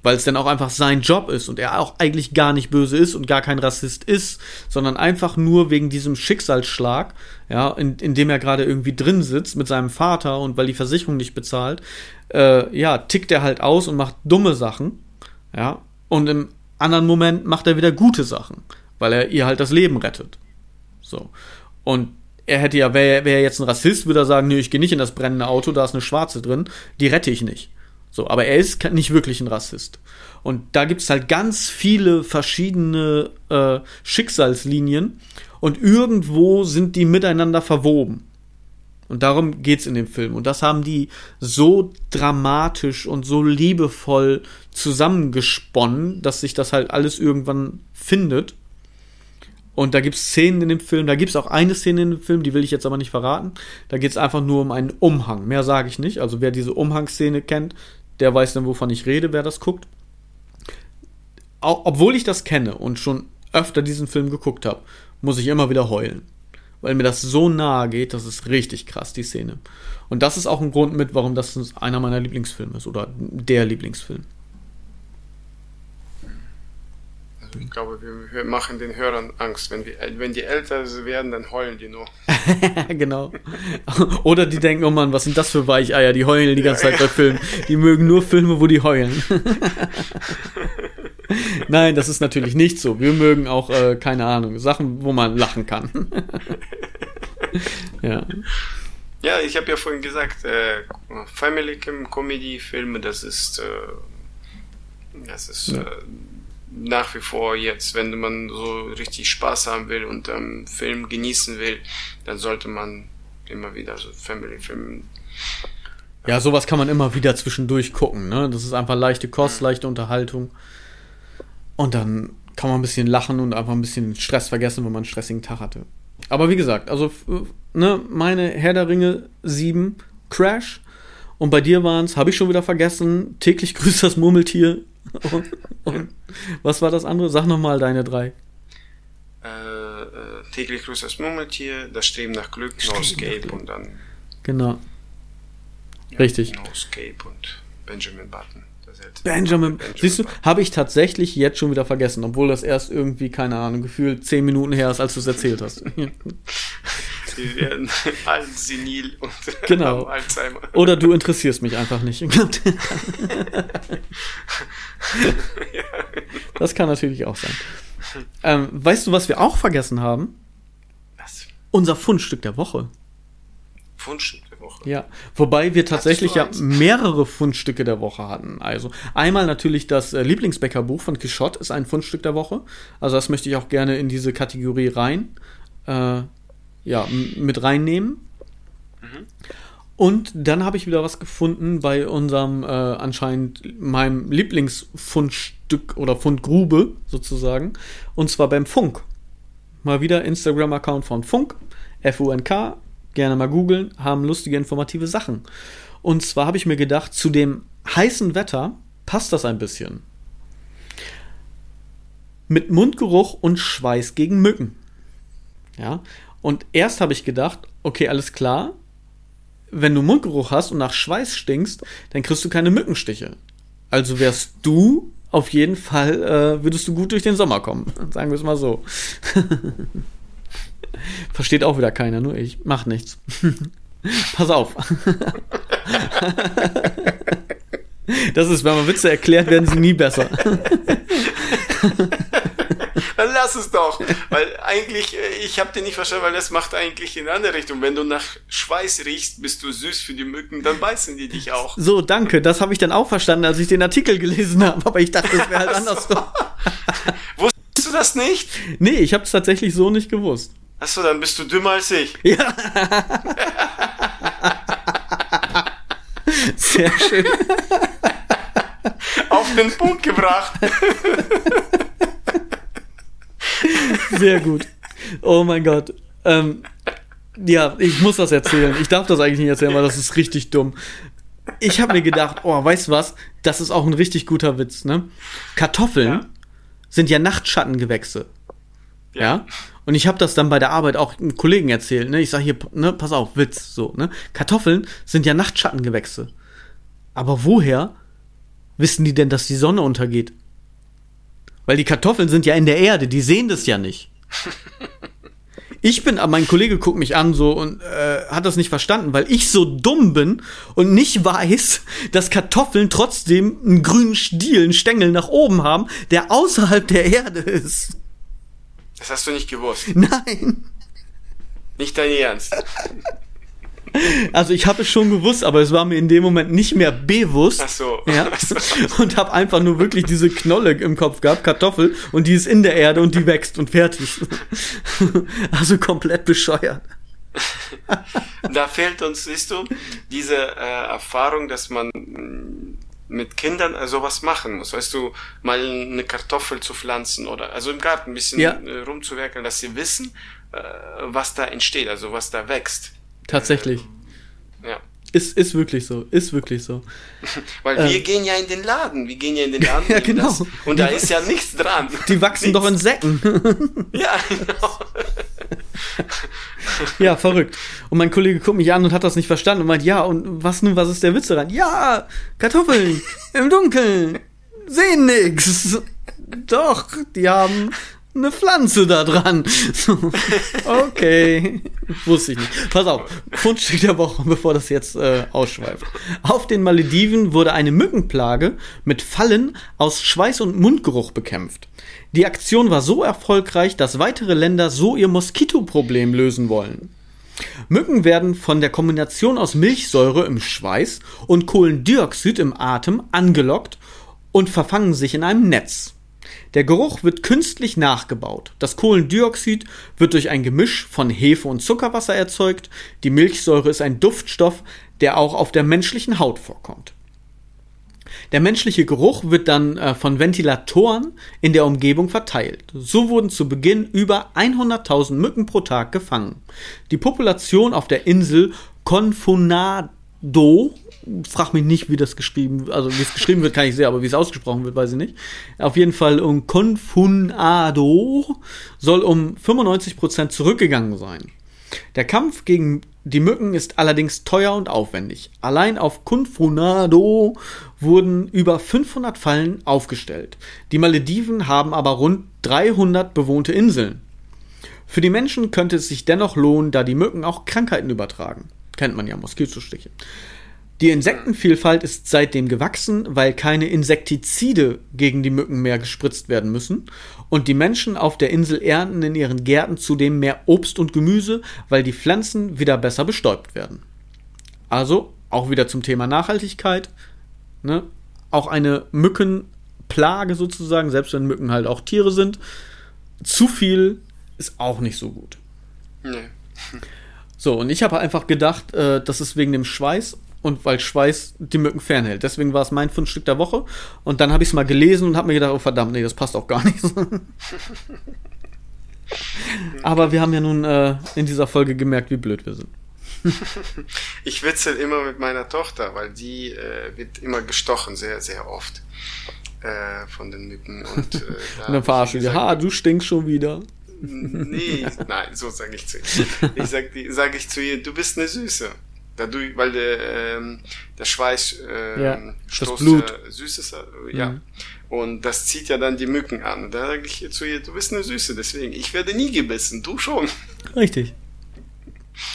Weil es dann auch einfach sein Job ist und er auch eigentlich gar nicht böse ist und gar kein Rassist ist, sondern einfach nur wegen diesem Schicksalsschlag, ja, in, in dem er gerade irgendwie drin sitzt mit seinem Vater und weil die Versicherung nicht bezahlt, äh, ja, tickt er halt aus und macht dumme Sachen, ja, und im anderen Moment macht er wieder gute Sachen, weil er ihr halt das Leben rettet. So. Und er hätte ja, wäre wär jetzt ein Rassist, würde er sagen, nee, ich gehe nicht in das brennende Auto, da ist eine Schwarze drin, die rette ich nicht. So, aber er ist nicht wirklich ein Rassist. Und da gibt es halt ganz viele verschiedene äh, Schicksalslinien und irgendwo sind die miteinander verwoben. Und darum geht's in dem Film. Und das haben die so dramatisch und so liebevoll zusammengesponnen, dass sich das halt alles irgendwann findet. Und da gibt's Szenen in dem Film, da gibt's auch eine Szene in dem Film, die will ich jetzt aber nicht verraten. Da geht's einfach nur um einen Umhang. Mehr sage ich nicht. Also wer diese Umhangsszene kennt, der weiß dann, wovon ich rede, wer das guckt. Obwohl ich das kenne und schon öfter diesen Film geguckt habe, muss ich immer wieder heulen weil mir das so nahe geht, das ist richtig krass, die Szene. Und das ist auch ein Grund mit, warum das einer meiner Lieblingsfilme ist oder der Lieblingsfilm. Also ich glaube, wir, machen den Hörern Angst. Wenn, wir, wenn die älter werden, dann heulen die nur. <laughs> genau. Oder die denken, oh Mann, was sind das für Weicheier? Die heulen die ganze Zeit bei Filmen. Die mögen nur Filme, wo die heulen. <laughs> Nein, das ist natürlich nicht so. Wir mögen auch, äh, keine Ahnung, Sachen, wo man lachen kann. <laughs> ja. Ja, ich habe ja vorhin gesagt, äh, Family Comedy Filme, das ist, äh, das ist ja. äh, nach wie vor jetzt, wenn man so richtig Spaß haben will und ähm, Film genießen will, dann sollte man immer wieder so Family Filme ja, sowas kann man immer wieder zwischendurch gucken, ne? Das ist einfach leichte Kost, mhm. leichte Unterhaltung. Und dann kann man ein bisschen lachen und einfach ein bisschen Stress vergessen, wenn man einen stressigen Tag hatte. Aber wie gesagt, also ne, meine Herr der Ringe 7 Crash und bei dir waren es, habe ich schon wieder vergessen, täglich <laughs> grüßt das Murmeltier. Und, und was war das andere? Sag nochmal deine drei. Äh, äh, täglich grüßt das Murmeltier, das Streben nach Glück, No Escape und dann. Genau. Ja, Richtig. No Escape und Benjamin Button. Benjamin, Benjamin. Siehst du, habe ich tatsächlich jetzt schon wieder vergessen, obwohl das erst irgendwie, keine Ahnung, gefühlt zehn Minuten her ist, als du es erzählt hast. <laughs> Die werden <laughs> alt, senil und genau. Alzheimer. Oder du interessierst mich einfach nicht. <laughs> das kann natürlich auch sein. Ähm, weißt du, was wir auch vergessen haben? Was? Unser Fundstück der Woche. Fundstück der Woche? Ja, wobei wir tatsächlich ja mehrere Fundstücke der Woche hatten. Also einmal natürlich das äh, Lieblingsbäckerbuch von Quichotte ist ein Fundstück der Woche. Also das möchte ich auch gerne in diese Kategorie rein, äh, ja, mit reinnehmen. Mhm. Und dann habe ich wieder was gefunden bei unserem äh, anscheinend meinem Lieblingsfundstück oder Fundgrube sozusagen. Und zwar beim Funk. Mal wieder Instagram-Account von Funk, F-U-N-K, gerne mal googeln, haben lustige, informative Sachen. Und zwar habe ich mir gedacht, zu dem heißen Wetter passt das ein bisschen. Mit Mundgeruch und Schweiß gegen Mücken. Ja, und erst habe ich gedacht, okay, alles klar, wenn du Mundgeruch hast und nach Schweiß stinkst, dann kriegst du keine Mückenstiche. Also wärst du auf jeden Fall, äh, würdest du gut durch den Sommer kommen. <laughs> Sagen wir es mal so. <laughs> Versteht auch wieder keiner, nur ich. Mach nichts. <laughs> Pass auf. das ist, wenn man Witze erklärt, werden sie nie besser. Dann lass es doch. Weil eigentlich, äh, ich habe den nicht verstanden, weil das macht eigentlich in eine andere Richtung. Wenn du nach Schweiß riechst, bist du süß für die Mücken, dann beißen die dich auch. So, danke. Das habe ich dann auch verstanden, als ich den Artikel gelesen habe. Aber ich dachte, das wäre halt anders. <laughs> Wusstest du das nicht? Nee, ich habe es tatsächlich so nicht gewusst. Achso, dann bist du dümmer als ich. Ja. <laughs> Sehr schön. Auf den Punkt gebracht. <laughs> Sehr gut. Oh mein Gott. Ähm, ja, ich muss das erzählen. Ich darf das eigentlich nicht erzählen, weil das ist richtig dumm. Ich habe mir gedacht, oh, weißt du was? Das ist auch ein richtig guter Witz, ne? Kartoffeln ja. sind ja Nachtschattengewächse. Ja. ja? Und ich habe das dann bei der Arbeit auch einem Kollegen erzählt, ne? Ich sag hier, ne, pass auf, Witz, so, ne? Kartoffeln sind ja Nachtschattengewächse. Aber woher wissen die denn, dass die Sonne untergeht? Weil die Kartoffeln sind ja in der Erde, die sehen das ja nicht. <laughs> Ich bin, mein Kollege guckt mich an so und äh, hat das nicht verstanden, weil ich so dumm bin und nicht weiß, dass Kartoffeln trotzdem einen grünen Stiel, einen Stängel nach oben haben, der außerhalb der Erde ist. Das hast du nicht gewusst. Nein. Nicht dein Ernst. <laughs> Also ich habe es schon gewusst, aber es war mir in dem Moment nicht mehr bewusst. Ach so. Ja, <laughs> und habe einfach nur wirklich diese Knolle im Kopf gehabt, Kartoffel, und die ist in der Erde und die wächst und fertig. <laughs> Also komplett bescheuert. <laughs> Da fehlt uns, siehst du, diese äh, Erfahrung, dass man mit Kindern äh, sowas machen muss. Weißt du, mal eine Kartoffel zu pflanzen oder also im Garten ein bisschen ja. Äh, rumzuwerkeln, dass sie wissen, äh, was da entsteht, also was da wächst. Tatsächlich. Äh, ja. Ist, ist wirklich so, ist wirklich so. <laughs> Weil wir ähm. gehen ja in den Laden, wir gehen ja in den Laden. <laughs> ja, genau. Das, und da ist ja nichts dran. Die wachsen nichts. doch in Säcken. <laughs> ja, genau. ja, verrückt. Und mein Kollege guckt mich an und hat das nicht verstanden und meint, ja, und was nun, was ist der Witz daran? Ja, Kartoffeln im Dunkeln, sehen nix. Doch, die haben eine Pflanze da dran. <laughs> okay. Wusste ich nicht. Pass auf. Fundstück der Woche, bevor das jetzt äh, ausschweift. Auf den Malediven wurde eine Mückenplage mit Fallen aus Schweiß und Mundgeruch bekämpft. Die Aktion war so erfolgreich, dass weitere Länder so ihr Moskitoproblem lösen wollen. Mücken werden von der Kombination aus Milchsäure im Schweiß und Kohlendioxid im Atem angelockt und verfangen sich in einem Netz. Der Geruch wird künstlich nachgebaut. Das Kohlendioxid wird durch ein Gemisch von Hefe und Zuckerwasser erzeugt. Die Milchsäure ist ein Duftstoff, der auch auf der menschlichen Haut vorkommt. Der menschliche Geruch wird dann äh, von Ventilatoren in der Umgebung verteilt. So wurden zu Beginn über 100.000 Mücken pro Tag gefangen. Die Population auf der Insel Confunado frag mich nicht, wie das geschrieben, also wie es geschrieben wird, kann ich sehen, aber wie es ausgesprochen wird, weiß ich nicht. Auf jeden Fall um Confunado soll um 95% zurückgegangen sein. Der Kampf gegen Die Mücken ist allerdings teuer und aufwendig. Allein auf Kunfunado wurden über 500 Fallen aufgestellt. Die Malediven haben aber rund 300 bewohnte Inseln. Für die Menschen könnte es sich dennoch lohnen, da die Mücken auch Krankheiten übertragen. Kennt man ja, Moskitostiche. Die Insektenvielfalt ist seitdem gewachsen, weil keine Insektizide gegen die Mücken mehr gespritzt werden müssen. Und die Menschen auf der Insel ernten in ihren Gärten zudem mehr Obst und Gemüse, weil die Pflanzen wieder besser bestäubt werden. Also auch wieder zum Thema Nachhaltigkeit. Ne? Auch eine Mückenplage sozusagen, selbst wenn Mücken halt auch Tiere sind. Zu viel ist auch nicht so gut. Nee. <laughs> So, und ich habe einfach gedacht, äh, das ist wegen dem Schweiß und weil Schweiß die Mücken fernhält. Deswegen war es mein Fundstück der Woche. Und dann habe ich es mal gelesen und habe mir gedacht, oh verdammt, nee, das passt auch gar nicht. <laughs> Aber wir haben ja nun äh, in dieser Folge gemerkt, wie blöd wir sind. <laughs> ich witzel immer mit meiner Tochter, weil die äh, wird immer gestochen, sehr, sehr oft äh, von den Mücken. Und, äh, <laughs> und dann verarsche ich die, ha, du stinkst schon wieder. Nee, nein, so sage ich zu ihr. Ich sage sag ich zu ihr, du bist eine Süße. Dadurch, weil der, ähm, der Schweiß äh, ja, das Blut. Äh, süß ist, äh, ja. Mhm. Und das zieht ja dann die Mücken an. Da sage ich zu ihr, du bist eine Süße, deswegen, ich werde nie gebissen, du schon. Richtig.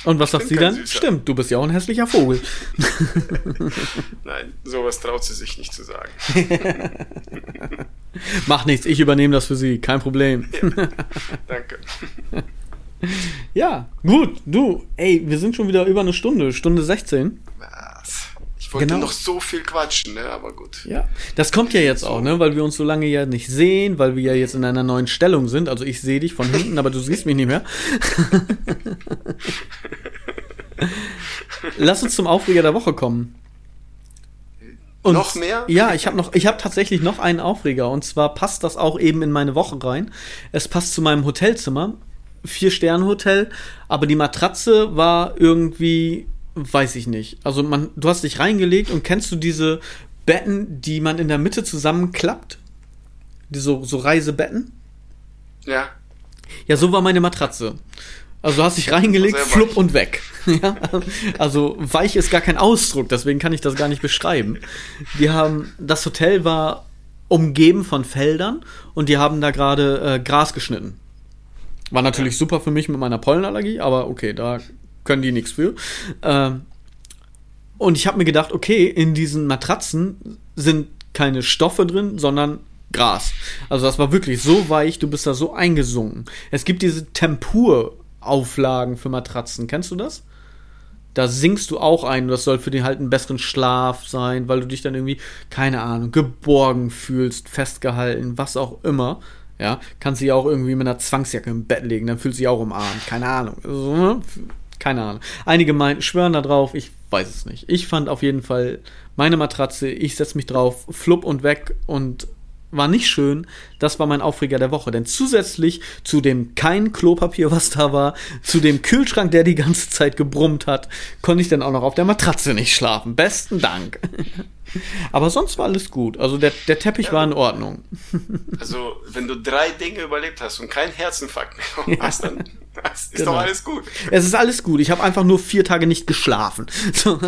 Und was ich sagt sie dann? Süßer. Stimmt, du bist ja auch ein hässlicher Vogel. <laughs> Nein, sowas traut sie sich nicht zu sagen. <laughs> Mach nichts, ich übernehme das für sie, kein Problem. Ja, danke. <laughs> Ja, gut, du, ey, wir sind schon wieder über eine Stunde, Stunde 16. Wollte genau. noch so viel quatschen, ne, aber gut. Ja, das kommt ja jetzt auch, ne, weil wir uns so lange ja nicht sehen, weil wir ja jetzt in einer neuen Stellung sind. Also ich sehe dich von hinten, aber du siehst mich nicht mehr. <laughs> Lass uns zum Aufreger der Woche kommen. Und noch mehr? Ja, ich habe noch, ich habe tatsächlich noch einen Aufreger und zwar passt das auch eben in meine Woche rein. Es passt zu meinem Hotelzimmer Vier-Sterne-Hotel, aber die Matratze war irgendwie, weiß ich nicht. Also man, du hast dich reingelegt und kennst du diese Betten, die man in der Mitte zusammenklappt? Die so, so Reisebetten? Ja. Ja, so war meine Matratze. Also du hast dich reingelegt, flupp und weg. <laughs> ja? Also weich ist gar kein Ausdruck, deswegen kann ich das gar nicht beschreiben. Die haben, das Hotel war umgeben von Feldern und die haben da gerade äh, Gras geschnitten. War natürlich super für mich mit meiner Pollenallergie, aber okay, da können die nichts für. Ähm, und ich habe mir gedacht, okay, in diesen Matratzen sind keine Stoffe drin, sondern Gras. Also das war wirklich so weich, du bist da so eingesunken. Es gibt diese Tempurauflagen für Matratzen. Kennst du das? Da sinkst du auch ein. Das soll für den halt einen besseren Schlaf sein, weil du dich dann irgendwie, keine Ahnung, geborgen fühlst, festgehalten, was auch immer. Ja, kannst sie auch irgendwie mit einer Zwangsjacke im Bett legen, dann fühlt sie auch umarmt. Keine Ahnung. Also? Keine Ahnung. Einige meinten, schwören da drauf, ich weiß es nicht. Ich fand auf jeden Fall meine Matratze, ich setze mich drauf, flupp und weg und war nicht schön. Das war mein Aufreger der Woche. Denn zusätzlich zu dem kein Klopapier, was da war, zu dem Kühlschrank, der die ganze Zeit gebrummt hat, konnte ich dann auch noch auf der Matratze nicht schlafen. Besten Dank. <laughs> Aber sonst war alles gut. Also der, der Teppich ja, war in Ordnung. <laughs> Also, wenn du drei Dinge überlebt hast und keinen Herzinfarkt mehr hast, dann ist genau. doch alles gut. Es ist alles gut. Ich habe einfach nur vier Tage nicht geschlafen. So.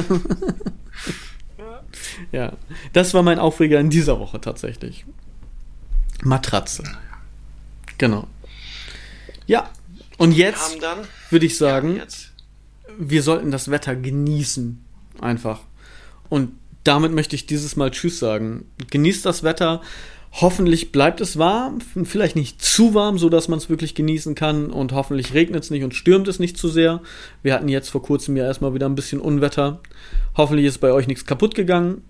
Ja. ja, das war mein Aufreger in dieser Woche tatsächlich. Matratze. Genau. Ja, und jetzt würde ich sagen, ja, wir sollten das Wetter genießen. Einfach. Und damit möchte ich dieses Mal Tschüss sagen. Genießt das Wetter. Hoffentlich bleibt es warm, vielleicht nicht zu warm, so dass man es wirklich genießen kann und hoffentlich regnet es nicht und stürmt es nicht zu sehr. Wir hatten jetzt vor kurzem ja erstmal wieder ein bisschen Unwetter. Hoffentlich ist bei euch nichts kaputt gegangen.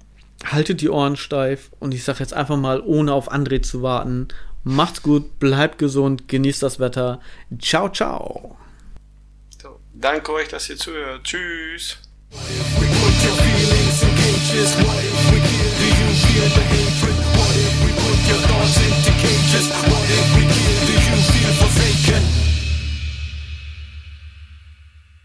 Haltet die Ohren steif und ich sage jetzt einfach mal, ohne auf André zu warten, macht's gut, bleibt gesund, genießt das Wetter. Ciao, ciao. So, danke euch, dass ihr zuhört. Tschüss. cages? What if we kill? Do you feel the hatred? What if we put your thoughts into cages? What if we